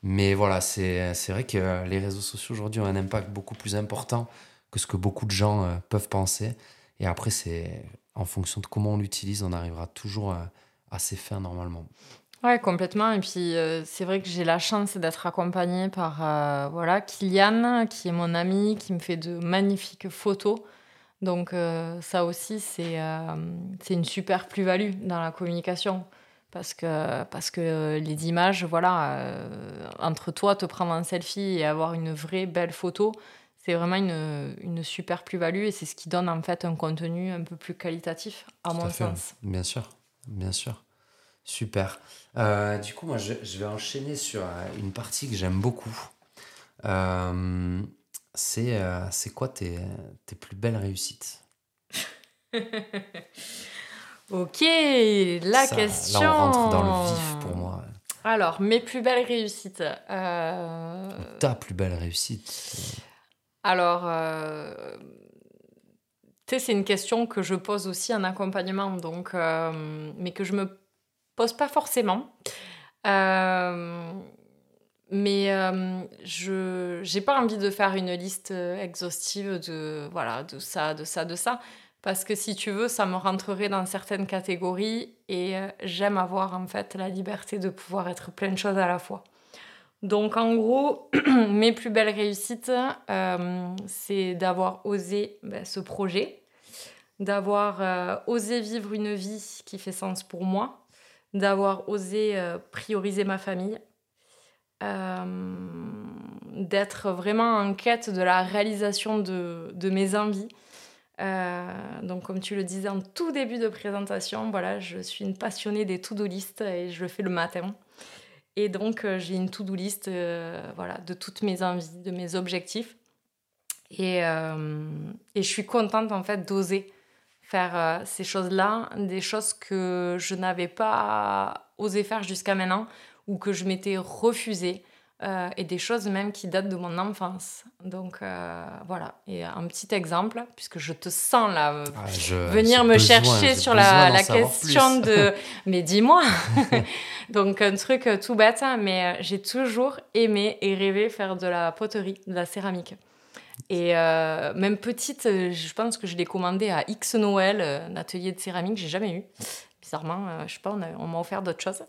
mais voilà, c'est vrai que les réseaux sociaux aujourd'hui ont un impact beaucoup plus important que ce que beaucoup de gens euh, peuvent penser. Et après, c'est en fonction de comment on l'utilise, on arrivera toujours à, à ses fins normalement. Ouais, complètement. Et puis, euh, c'est vrai que j'ai la chance d'être accompagnée par euh, voilà, Kylian, qui est mon ami, qui me fait de magnifiques photos. Donc, euh, ça aussi, c'est une super plus-value dans la communication. Parce que, parce que les images, voilà, entre toi, te prendre un selfie et avoir une vraie belle photo, c'est vraiment une, une super plus-value et c'est ce qui donne en fait un contenu un peu plus qualitatif, à mon sens. Bien sûr, bien sûr. Super. Euh, du coup, moi, je, vais enchaîner sur euh, une partie que j'aime beaucoup. Euh, c'est c'est quoi tes, tes, plus belles réussites? Ok, la question. Là, on rentre dans le vif pour moi. Alors, mes plus belles réussites. Ta plus belle réussite Alors, tu sais, c'est une question que je pose aussi en accompagnement, donc, mais que je me pose pas forcément. Euh, mais euh, je j'ai pas envie de faire une liste exhaustive de voilà de ça de ça de ça parce que si tu veux ça me rentrerait dans certaines catégories et euh, j'aime avoir en fait la liberté de pouvoir être plein de choses à la fois donc en gros mes plus belles réussites c'est d'avoir osé ben, ce projet d'avoir osé vivre une vie qui fait sens pour moi d'avoir osé euh, prioriser ma famille, euh, d'être vraiment en quête de la réalisation de mes envies. Euh, donc, comme tu le disais en tout début de présentation, voilà, je suis une passionnée des to-do list et je le fais le matin. Et donc, j'ai une to-do list voilà, de toutes mes envies, de mes objectifs. Et, et je suis contente en fait d'oser faire euh, ces choses-là, des choses que je n'avais pas osé faire jusqu'à maintenant ou que je m'étais refusée. Euh, et des choses même qui datent de mon enfance. Donc euh, voilà, et un petit exemple, puisque je te sens là ah, venir me chercher sur la, la question de mais dis-moi. Donc un truc tout bête, mais j'ai toujours aimé et rêvé faire de la poterie, de la céramique. Et euh, même petite, euh, je pense que je l'ai commandé à X Noël, euh, un atelier de céramique, j'ai jamais eu. Bizarrement, je sais pas, on, m'a offert d'autres choses.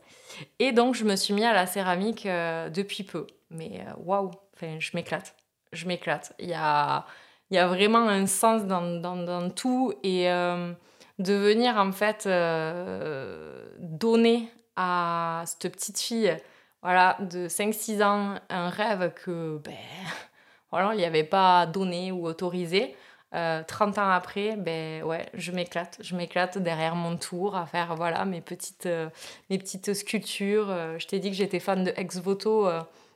Et donc, je me suis mis à la céramique depuis peu. Mais waouh, enfin, je m'éclate. Je m'éclate. Il y a, y a vraiment un sens dans tout. Et de venir, en fait, donner à cette petite fille voilà, de 5-6 ans un rêve que ben, voilà, il n'y avait pas donné ou autorisé. 30 euh, ans après, ben ouais, je m'éclate. Je m'éclate derrière mon tour à faire voilà mes petites, euh, mes petites sculptures. Euh, je t'ai dit que j'étais fan de ex-voto.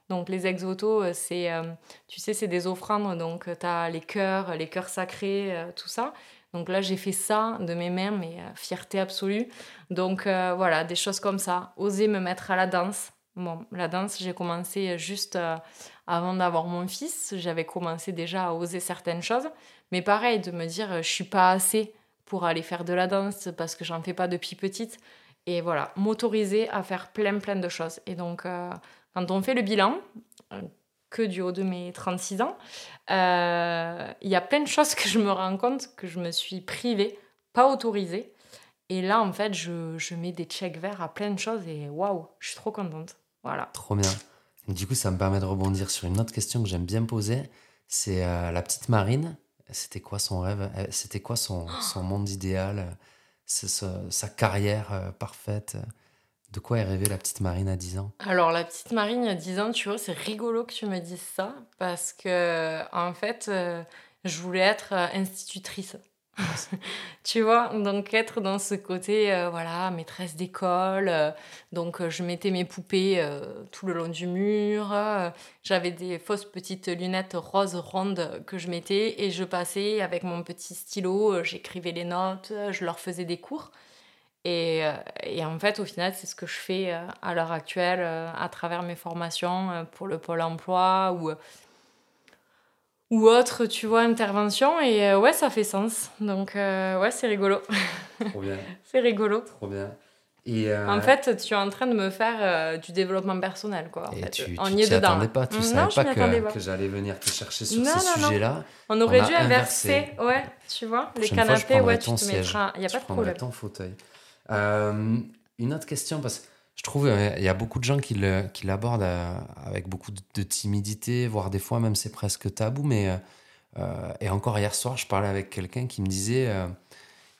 donc les ex-voto, c'est, tu sais, c'est des offrandes. Donc tu as les cœurs, les cœurs sacrés, tout ça. Donc là, j'ai fait ça de mes mains, mais fierté absolue. Donc voilà, des choses comme ça. Oser me mettre à la danse. Bon, la danse, j'ai commencé juste avant d'avoir mon fils, j'avais commencé déjà à oser certaines choses. Mais pareil, de me dire, je suis pas assez pour aller faire de la danse parce que j'en fais pas depuis petite. Et voilà, m'autoriser à faire plein, plein de choses. Et donc, euh, quand on fait le bilan, euh, que du haut de mes 36 ans, euh, il y a plein de choses que je me rends compte que je me suis privée, pas autorisée. Et là, en fait, je, je mets des checks verts à plein de choses et waouh, je suis trop contente. Voilà. Trop bien. Du coup, ça me permet de rebondir sur une autre question que j'aime bien poser. C'est euh, la petite Marine. C'était quoi son rêve? C'était quoi son, son, monde idéal? Sa carrière euh, parfaite? De quoi est rêvée la petite Marine à 10 ans? Alors, la petite Marine à 10 ans, tu vois, c'est rigolo que tu me dises ça parce que, en fait, euh, je voulais être institutrice. tu vois, donc être dans ce côté, euh, voilà, maîtresse d'école. Euh, donc euh, je mettais mes poupées tout le long du mur. J'avais des fausses petites lunettes roses rondes que je mettais et je passais avec mon petit stylo, j'écrivais les notes, je leur faisais des cours. Et, et en fait, au final, c'est ce que je fais à l'heure actuelle à travers mes formations pour le pôle emploi ou ou autre, tu vois, intervention. Et euh, ouais, ça fait sens. Donc, euh, ouais, c'est rigolo. Trop bien. c'est rigolo. Trop bien. Et euh, En fait, tu es en train de me faire du développement personnel, quoi. En et fait. tu On tu y est dedans. pas, tu Non, savais je pas que, pas. que j'allais venir te chercher sur Non, ces non, non. sujets-là. On aurait On dû inverser, ouais, tu vois, les fois, canapés, prendrai ouais, tu te mettras, il n'y a pas de problème. ton fauteuil. Une autre question, parce que je trouve il y a beaucoup de gens qui l'abordent euh, avec beaucoup de, timidité, voire des fois même c'est presque tabou. Mais euh, euh, et encore hier soir, je parlais avec quelqu'un qui me disait, euh,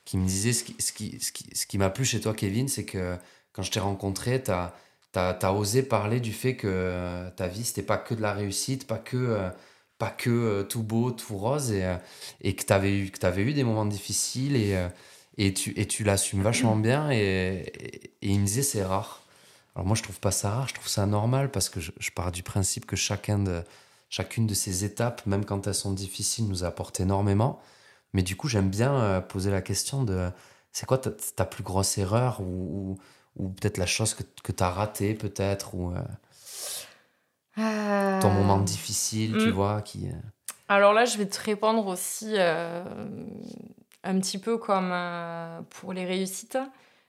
qui me disait ce qui, ce qui, ce qui, m'a plu chez toi, Kevin, c'est que quand je t'ai rencontré, tu as, osé parler du fait que euh, ta vie, c'était pas que de la réussite, pas que, euh, pas que euh, tout beau, tout rose, et, euh, et que tu avais, eu- eu des moments difficiles, et, euh, et tu, et tu l'assumes vachement bien, et il me disait c'est rare. Alors moi, je trouve pas ça rare, je trouve ça normal, parce que je, je pars du principe que chacun de, chacune de ces étapes, même quand elles sont difficiles, nous apporte énormément. Mais du coup, j'aime bien euh, poser la question de c'est quoi ta, ta plus grosse erreur ou, ou, ou peut-être la chose que, que tu as ratée, peut-être, ou euh, ton Euh, moment difficile, tu mm. vois, qui. Alors là, je vais te répondre aussi euh, un petit peu comme pour les réussites.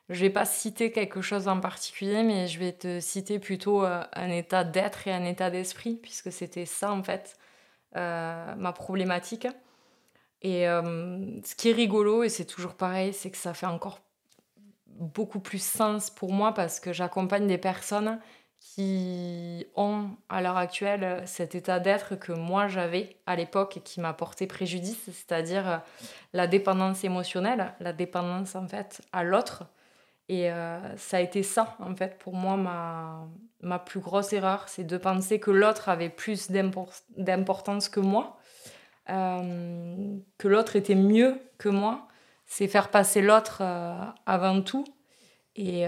Je vais pas citer quelque chose en particulier, mais je vais te citer plutôt euh, un état d'être et un état d'esprit, puisque c'était ça en fait euh, ma problématique. Et euh, ce qui est rigolo, et c'est toujours pareil, c'est que ça fait encore beaucoup plus sens pour moi parce que j'accompagne des personnes qui ont à l'heure actuelle cet état d'être que moi j'avais à l'époque et qui m'a porté préjudice, c'est-à-dire la dépendance émotionnelle, la dépendance en fait à l'autre. Et euh, ça a été ça en fait pour moi ma, ma plus grosse erreur, c'est de penser que l'autre avait plus d'impor- d'importance que moi, euh, que l'autre était mieux que moi. C'est faire passer l'autre euh, avant tout. Et,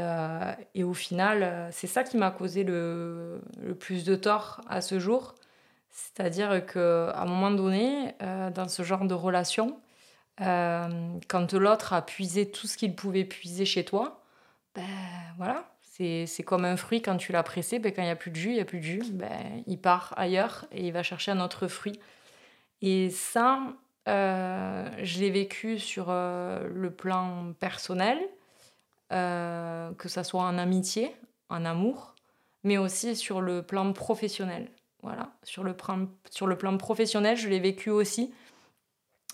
et au final, c'est ça qui m'a causé le, le plus de tort à ce jour. C'est-à-dire qu'à un moment donné, dans ce genre de relation, quand l'autre a puisé tout ce qu'il pouvait puiser chez toi, ben voilà, c'est comme un fruit quand tu l'as pressé, ben, quand il n'y a plus de jus, il n'y a plus de jus, ben, il part ailleurs et il va chercher un autre fruit. Et ça, euh, je l'ai vécu sur euh, le plan personnel, euh, que ça soit en amitié, en amour, mais aussi sur le plan professionnel. Voilà, sur le plan, sur le plan professionnel, je l'ai vécu aussi.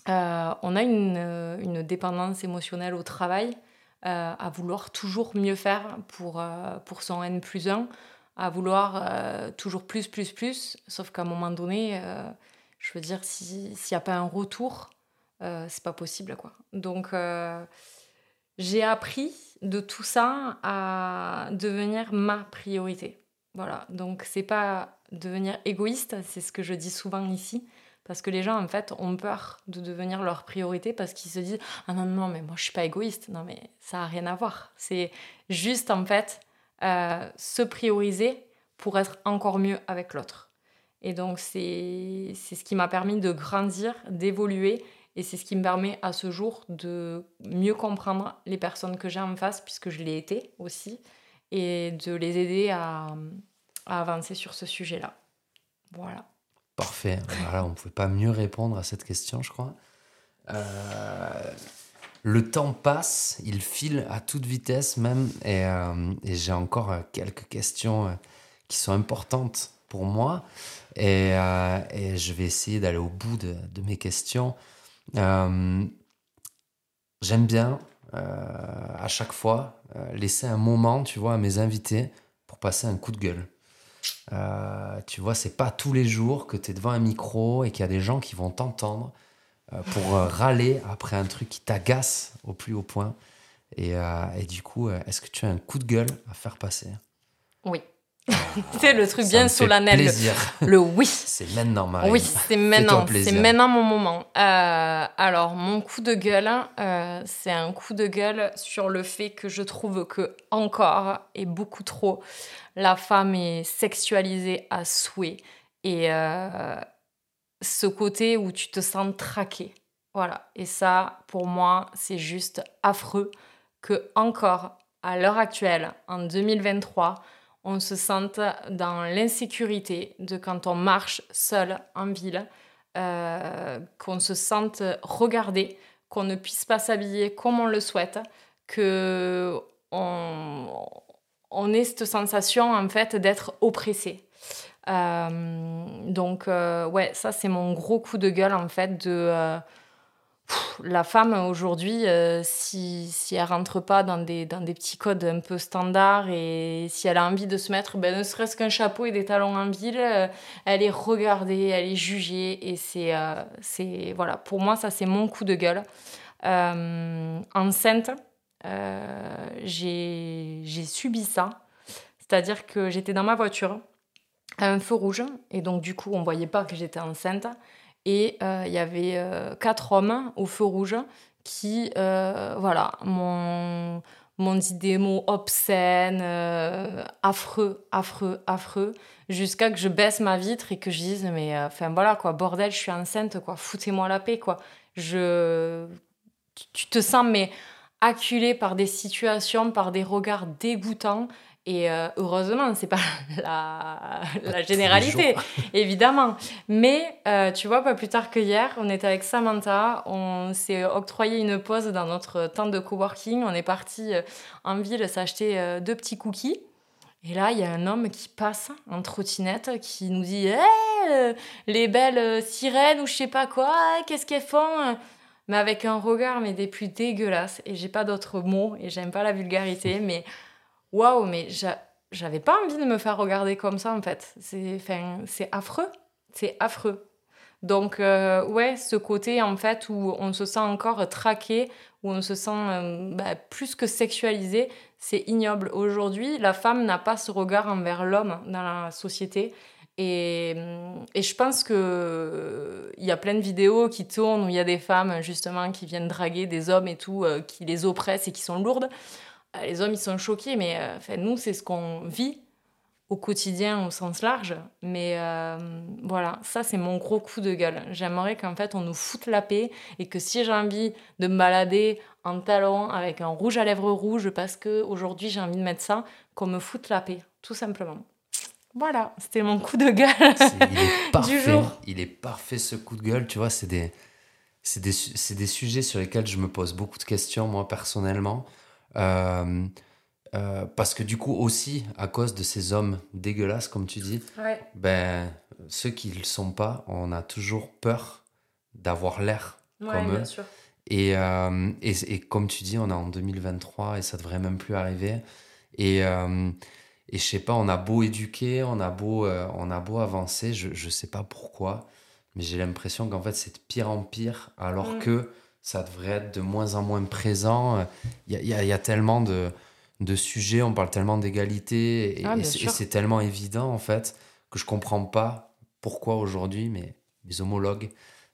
On a une, une dépendance émotionnelle au travail, à vouloir toujours mieux faire pour, euh, pour son N plus 1, à vouloir euh, toujours plus, plus, plus, sauf qu'à un moment donné, euh, je veux dire, si- s'il n'y a pas un retour, euh, c'est pas possible, quoi. Donc, euh, j'ai appris de tout ça à devenir ma priorité. Voilà, donc c'est pas devenir égoïste, c'est ce que je dis souvent ici, parce que les gens en fait ont peur de devenir leur priorité parce qu'ils se disent ah non non mais moi je suis pas égoïste, non mais ça a rien à voir. C'est juste en fait euh, se prioriser pour être encore mieux avec l'autre. Et donc c'est c'est ce qui m'a permis de grandir, d'évoluer et c'est ce qui me permet à ce jour de mieux comprendre les personnes que j'ai en face, puisque je l'ai été aussi, et de les aider à, à avancer sur ce sujet-là. Voilà. Parfait. Voilà, on ne pouvait pas mieux répondre à cette question, je crois. Euh, le temps passe, il file à toute vitesse même, et, euh, j'ai encore euh, quelques questions qui sont importantes pour moi, et, je vais essayer d'aller au bout de, de mes questions. J'aime bien à chaque fois laisser un moment, tu vois, à mes invités pour passer un coup de gueule. Euh, tu vois, c'est pas tous les jours que tu es devant un micro et qu'il y a des gens qui vont t'entendre euh, pour euh, râler après un truc qui t'agace au plus haut point. Et, et du coup, est-ce que tu as un coup de gueule à faire passer? Oui. c'est le truc Ça bien solennel. plaisir. Le, oui. C'est maintenant, Marie. Oui, c'est maintenant, c'est maintenant mon moment. Euh, alors, mon coup de gueule, euh, c'est un coup de gueule sur le fait que je trouve que encore et beaucoup trop, la femme est sexualisée à souhait et euh, ce côté où tu te sens traqué. Voilà. Et ça, pour moi, c'est juste affreux que encore à l'heure actuelle, en 2023, on se sente dans l'insécurité de quand on marche seul en ville, qu'on se sente regardé, qu'on ne puisse pas s'habiller comme on le souhaite, que on, ait cette sensation en fait d'être oppressé. Euh, donc euh, ouais, ça c'est mon gros coup de gueule en fait de euh, la femme aujourd'hui, si, si elle rentre pas dans des, dans des petits codes un peu standards et si elle a envie de se mettre ben, ne serait-ce qu'un chapeau et des talons en ville, elle est regardée, elle est jugée et c'est, c'est voilà, pour moi ça c'est mon coup de gueule. enceinte, j'ai subi ça. C'est-à-dire que j'étais dans ma voiture à un feu rouge et donc du coup on voyait pas que j'étais enceinte et euh, il y avait euh, quatre hommes au feu rouge qui euh, voilà m'ont dit des mots obscènes, affreux, affreux, affreux, jusqu'à que je baisse ma vitre et que je dise mais enfin voilà quoi bordel je suis enceinte quoi foutez-moi la paix quoi. Je tu te sens mais acculé par des situations, par des regards dégoûtants et euh, heureusement, c'est pas la, la généralité, évidemment. Mais euh, tu vois, pas plus tard que hier, on était avec Samantha, on s'est octroyé une pause dans notre temps de coworking. On est parti euh, en ville s'acheter deux petits cookies. Et là, il y a un homme qui passe en trottinette qui nous dit hey, les belles sirènes ou je sais pas quoi, qu'est-ce qu'elles font Mais avec un regard mais des plus dégueulasses. Et j'ai pas d'autres mots et j'aime pas la vulgarité, mais waouh, mais j'avais pas envie de me faire regarder comme ça en fait. C'est affreux, c'est affreux. Donc euh, ouais, ce côté en fait où on se sent encore traqué, où on se sent euh, bah, plus que sexualisé, c'est ignoble. Aujourd'hui, la femme n'a pas ce regard envers l'homme dans la société. Et, je pense que il y a plein de vidéos qui tournent où il y a des femmes justement qui viennent draguer des hommes et tout, euh, qui les oppressent et qui sont lourdes. Euh, les hommes, ils sont choqués, mais euh, enfin, nous, c'est ce qu'on vit au quotidien au sens large. Mais euh, voilà, ça, c'est mon gros coup de gueule. J'aimerais qu'en fait, on nous foute la paix et que si j'ai envie de me balader en talons avec un rouge à lèvres rouge parce que aujourd'hui j'ai envie de mettre ça, qu'on me foute la paix, tout simplement. Voilà, c'était mon coup de gueule il est parfait, du jour. Il est parfait ce coup de gueule, tu vois, c'est des, c'est des, des sujets sur lesquels je me pose beaucoup de questions, moi, personnellement. Euh, euh, parce que du coup aussi, à cause de ces hommes dégueulasses, comme tu dis, ben, ceux qui ne le sont pas, on a toujours peur d'avoir l'air comme eux. Et, euh, et, et, comme tu dis, on est en 2023 et ça devrait même plus arriver. Et, et je sais pas, on a beau éduquer, on a beau, on a beau avancer, je, je sais pas pourquoi, mais j'ai l'impression qu'en fait c'est de pire en pire, alors mm. que ça devrait être de moins en moins présent. Il y a, y a, tellement de, de, sujets, on parle tellement d'égalité, et, ah, c'est tellement évident, en fait, que je comprends pas pourquoi aujourd'hui, mais les homologues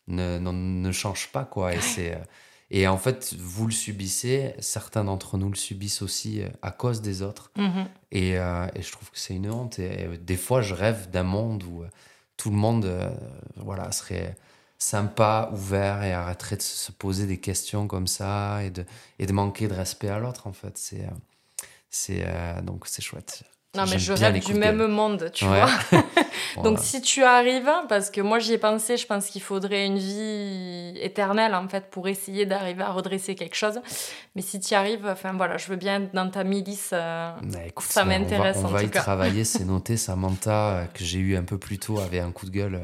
ne, ne, changent pas, quoi. Et, c'est, euh, et en fait, vous le subissez, certains d'entre nous le subissent aussi euh, à cause des autres. Mm-hmm. Et, euh, et, je trouve que c'est une honte. Et, des fois, je rêve d'un monde où tout le monde voilà, serait sympa, ouvert et arrêterait de se poser des questions comme ça et de, et de manquer de respect à l'autre, en fait. C'est, euh, c'est, euh, donc, c'est chouette. Non, mais je rêve du même monde, tu vois. Donc, si tu arrives, parce que moi j'y ai pensé, je pense qu'il faudrait une vie éternelle, en fait, pour essayer d'arriver à redresser quelque chose. Mais si tu y arrives, enfin voilà, je veux bien être dans ta milice. Euh, bah, ça m'intéresse va, on va y travailler, c'est noté. Samantha, que j'ai eu un peu plus tôt, avait un coup de gueule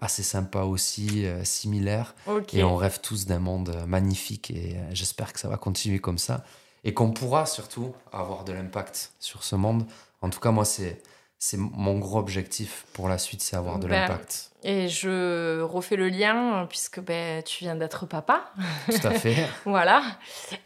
assez sympa aussi, euh, similaire. Et on rêve tous d'un monde magnifique et euh, j'espère que ça va continuer comme ça et qu'on pourra surtout avoir de l'impact sur ce monde. En tout cas, moi, c'est c'est mon gros objectif pour la suite, c'est avoir de ben, l'impact. Et je refais le lien puisque ben, tu viens d'être papa. Tout à fait. voilà.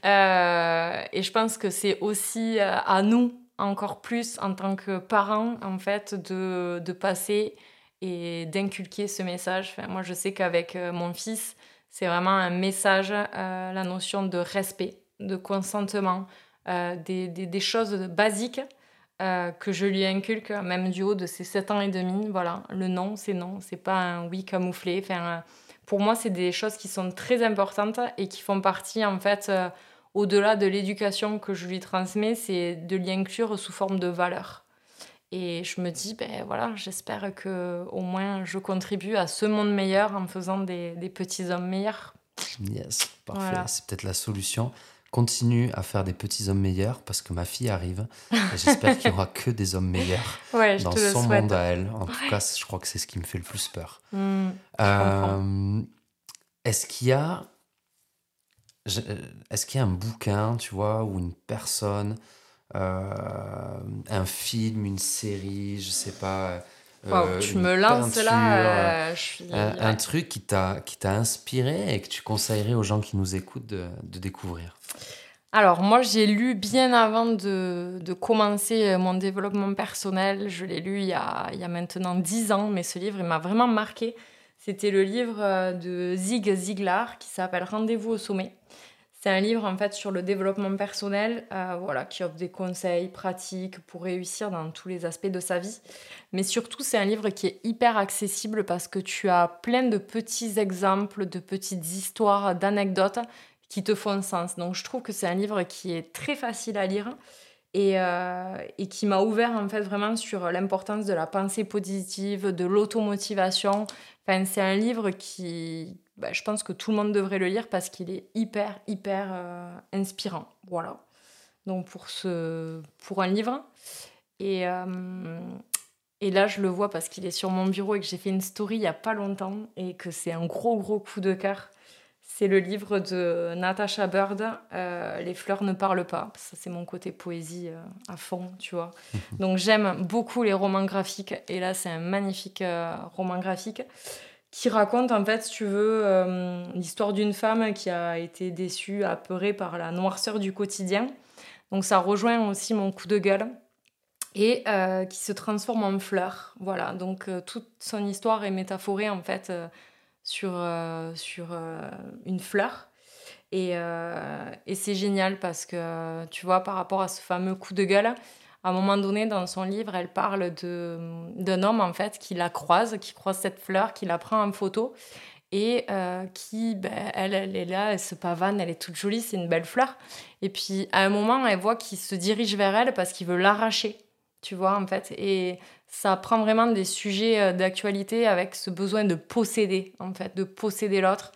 Euh, et je pense que c'est aussi à nous, encore plus en tant que parents, en fait, de, de passer et d'inculquer ce message. moi, je sais qu'avec euh, mon fils, c'est vraiment un message, euh, la notion de respect, de consentement, euh, des, des, choses basiques que je lui inculque, même du haut de ses 7 ans et demi. Voilà, le non, c'est non, c'est pas un oui camouflé. Pour moi, c'est des choses qui sont très importantes et qui font partie, en fait, au-delà de l'éducation que je lui transmets, c'est de l'y inclure sous forme de valeur. Et je me dis, ben voilà, j'espère que au moins je contribue à ce monde meilleur en faisant des, des petits hommes meilleurs. Yes, parfait. C'est peut-être la solution. Continue à faire des petits hommes meilleurs parce que ma fille arrive. J'espère qu'il n'y aura que des hommes meilleurs dans son monde à elle. En tout cas, je crois que c'est ce qui me fait le plus peur. Mmh, euh, est-ce qu'il y a est-ce qu'il y a un bouquin, tu vois, ou une personne, euh, un film, une série, je sais pas. Euh, tu me lances là. Euh, je suis... un, truc qui t'a inspiré et que tu conseillerais aux gens qui nous écoutent de, de découvrir alors moi j'ai lu bien avant de, de, commencer mon développement personnel, je l'ai lu il y, a, il y a maintenant dix ans, mais ce livre il m'a vraiment marqué. C'était le livre de Zig Ziglar qui s'appelle Rendez-vous au sommet. C'est un livre en fait sur le développement personnel, euh, voilà, qui offre des conseils pratiques pour réussir dans tous les aspects de sa vie. Mais surtout, c'est un livre qui est hyper accessible parce que tu as plein de petits exemples, de petites histoires, d'anecdotes qui te font sens. Donc, je trouve que c'est un livre qui est très facile à lire et, euh, qui m'a ouvert en fait vraiment sur l'importance de la pensée positive, de l'automotivation. Enfin, c'est un livre qui, bah, je pense que tout le monde devrait le lire parce qu'il est hyper, hyper euh, inspirant. Voilà. Donc pour, ce, pour un livre. Et, euh, et là, je le vois parce qu'il est sur mon bureau et que j'ai fait une story il n'y a pas longtemps et que c'est un gros, gros coup de cœur. C'est le livre de Natasha Bird, euh, Les fleurs ne parlent pas. Ça, c'est mon côté poésie à fond, tu vois. Donc, j'aime beaucoup les romans graphiques. Et là, c'est un magnifique roman graphique qui raconte en fait, si tu veux, euh, l'histoire d'une femme qui a été déçue, apeurée par la noirceur du quotidien. Donc ça rejoint aussi mon coup de gueule et euh, qui se transforme en fleur. Voilà, donc euh, toute son histoire est métaphorée en fait sur, sur une fleur. Et, et c'est génial parce que, tu vois, par rapport à ce fameux coup de gueule, à un moment donné, dans son livre, elle parle d'un homme, en fait, qui la croise, qui croise cette fleur, qui la prend en photo et euh, qui, ben, elle, elle est là, elle se pavane, elle est toute jolie, c'est une belle fleur. Et puis, à un moment, elle voit qu'il se dirige vers elle parce qu'il veut l'arracher, tu vois, en fait. Et ça prend vraiment des sujets euh, d'actualité avec ce besoin de posséder, en fait, de posséder l'autre.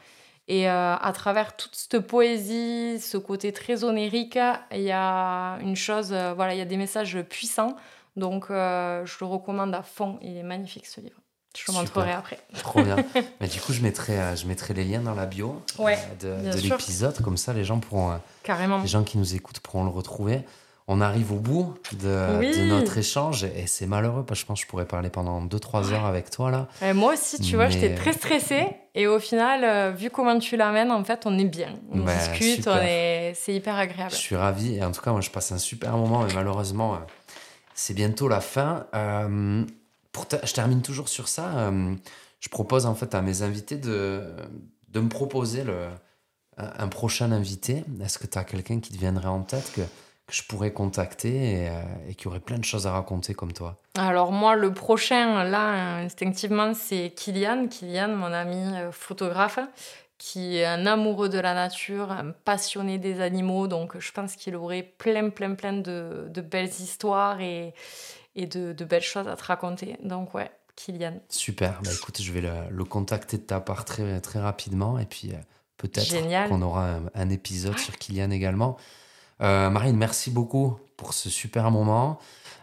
Et euh, à travers toute cette poésie, ce côté très onérique, il y a une chose, euh, voilà, il y a des messages puissants. Donc, euh, je le recommande à fond. Il est magnifique ce livre. Je le montrerai après. Trop bien. Mais du coup, je mettrai, je mettrai les liens dans la bio de, de l'épisode. Comme ça, les gens pourront. Carrément. Les gens qui nous écoutent pourront le retrouver on arrive au bout de, notre échange et c'est malheureux parce que je pense que je pourrais parler pendant 2-3 heures avec toi là. moi aussi, tu vois, j'étais très stressée et au final, euh, vu comment tu l'amènes, en fait, on est bien. On discute, c'est hyper agréable. Je suis ravi et en tout cas, moi, je passe un super moment et malheureusement, euh, c'est bientôt la fin. Euh, pour je termine toujours sur ça. je propose en fait à mes invités de, de me proposer le, un prochain invité. Est-ce que tu as quelqu'un qui te viendrait en tête que que je pourrais contacter euh, et, qui aurait plein de choses à raconter comme toi Alors moi, le prochain, là, instinctivement, c'est Kylian. Kylian, mon ami euh, photographe, qui est un amoureux de la nature, un passionné des animaux. Donc je pense qu'il aurait plein, plein, plein de, de belles histoires et, et de, de, belles choses à te raconter. Donc ouais, Kylian. Super. Bah, écoute, je vais le, contacter de ta part très, très rapidement. Et puis euh, peut-être qu'on aura un, épisode sur Kylian également. Euh, Marine, merci beaucoup pour ce super moment.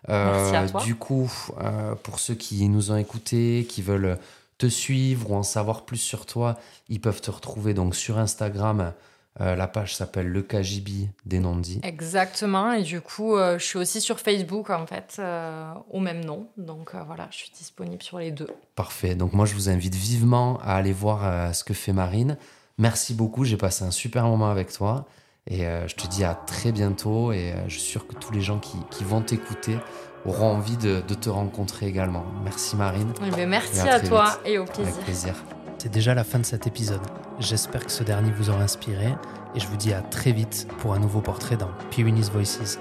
Euh, merci à toi. Du coup, euh, pour ceux qui nous ont écoutés, qui veulent te suivre ou en savoir plus sur toi, ils peuvent te retrouver donc sur Instagram. la page s'appelle Le KGB des non-dits. Exactement. Et du coup, je suis aussi sur Facebook, en fait, au même nom. Donc voilà, je suis disponible sur les deux. Parfait. Donc moi, je vous invite vivement à aller voir ce que fait Marine. Merci beaucoup. J'ai passé un super moment avec toi. Et euh, je te dis à très bientôt et euh, je suis sûr que tous les gens qui, vont t'écouter auront envie de, te rencontrer également. Merci Marine. Merci à, toi et au plaisir. Avec plaisir. C'est déjà la fin de cet épisode. J'espère que ce dernier vous aura inspiré et je vous dis à très vite pour un nouveau portrait dans Pyrenees Voices.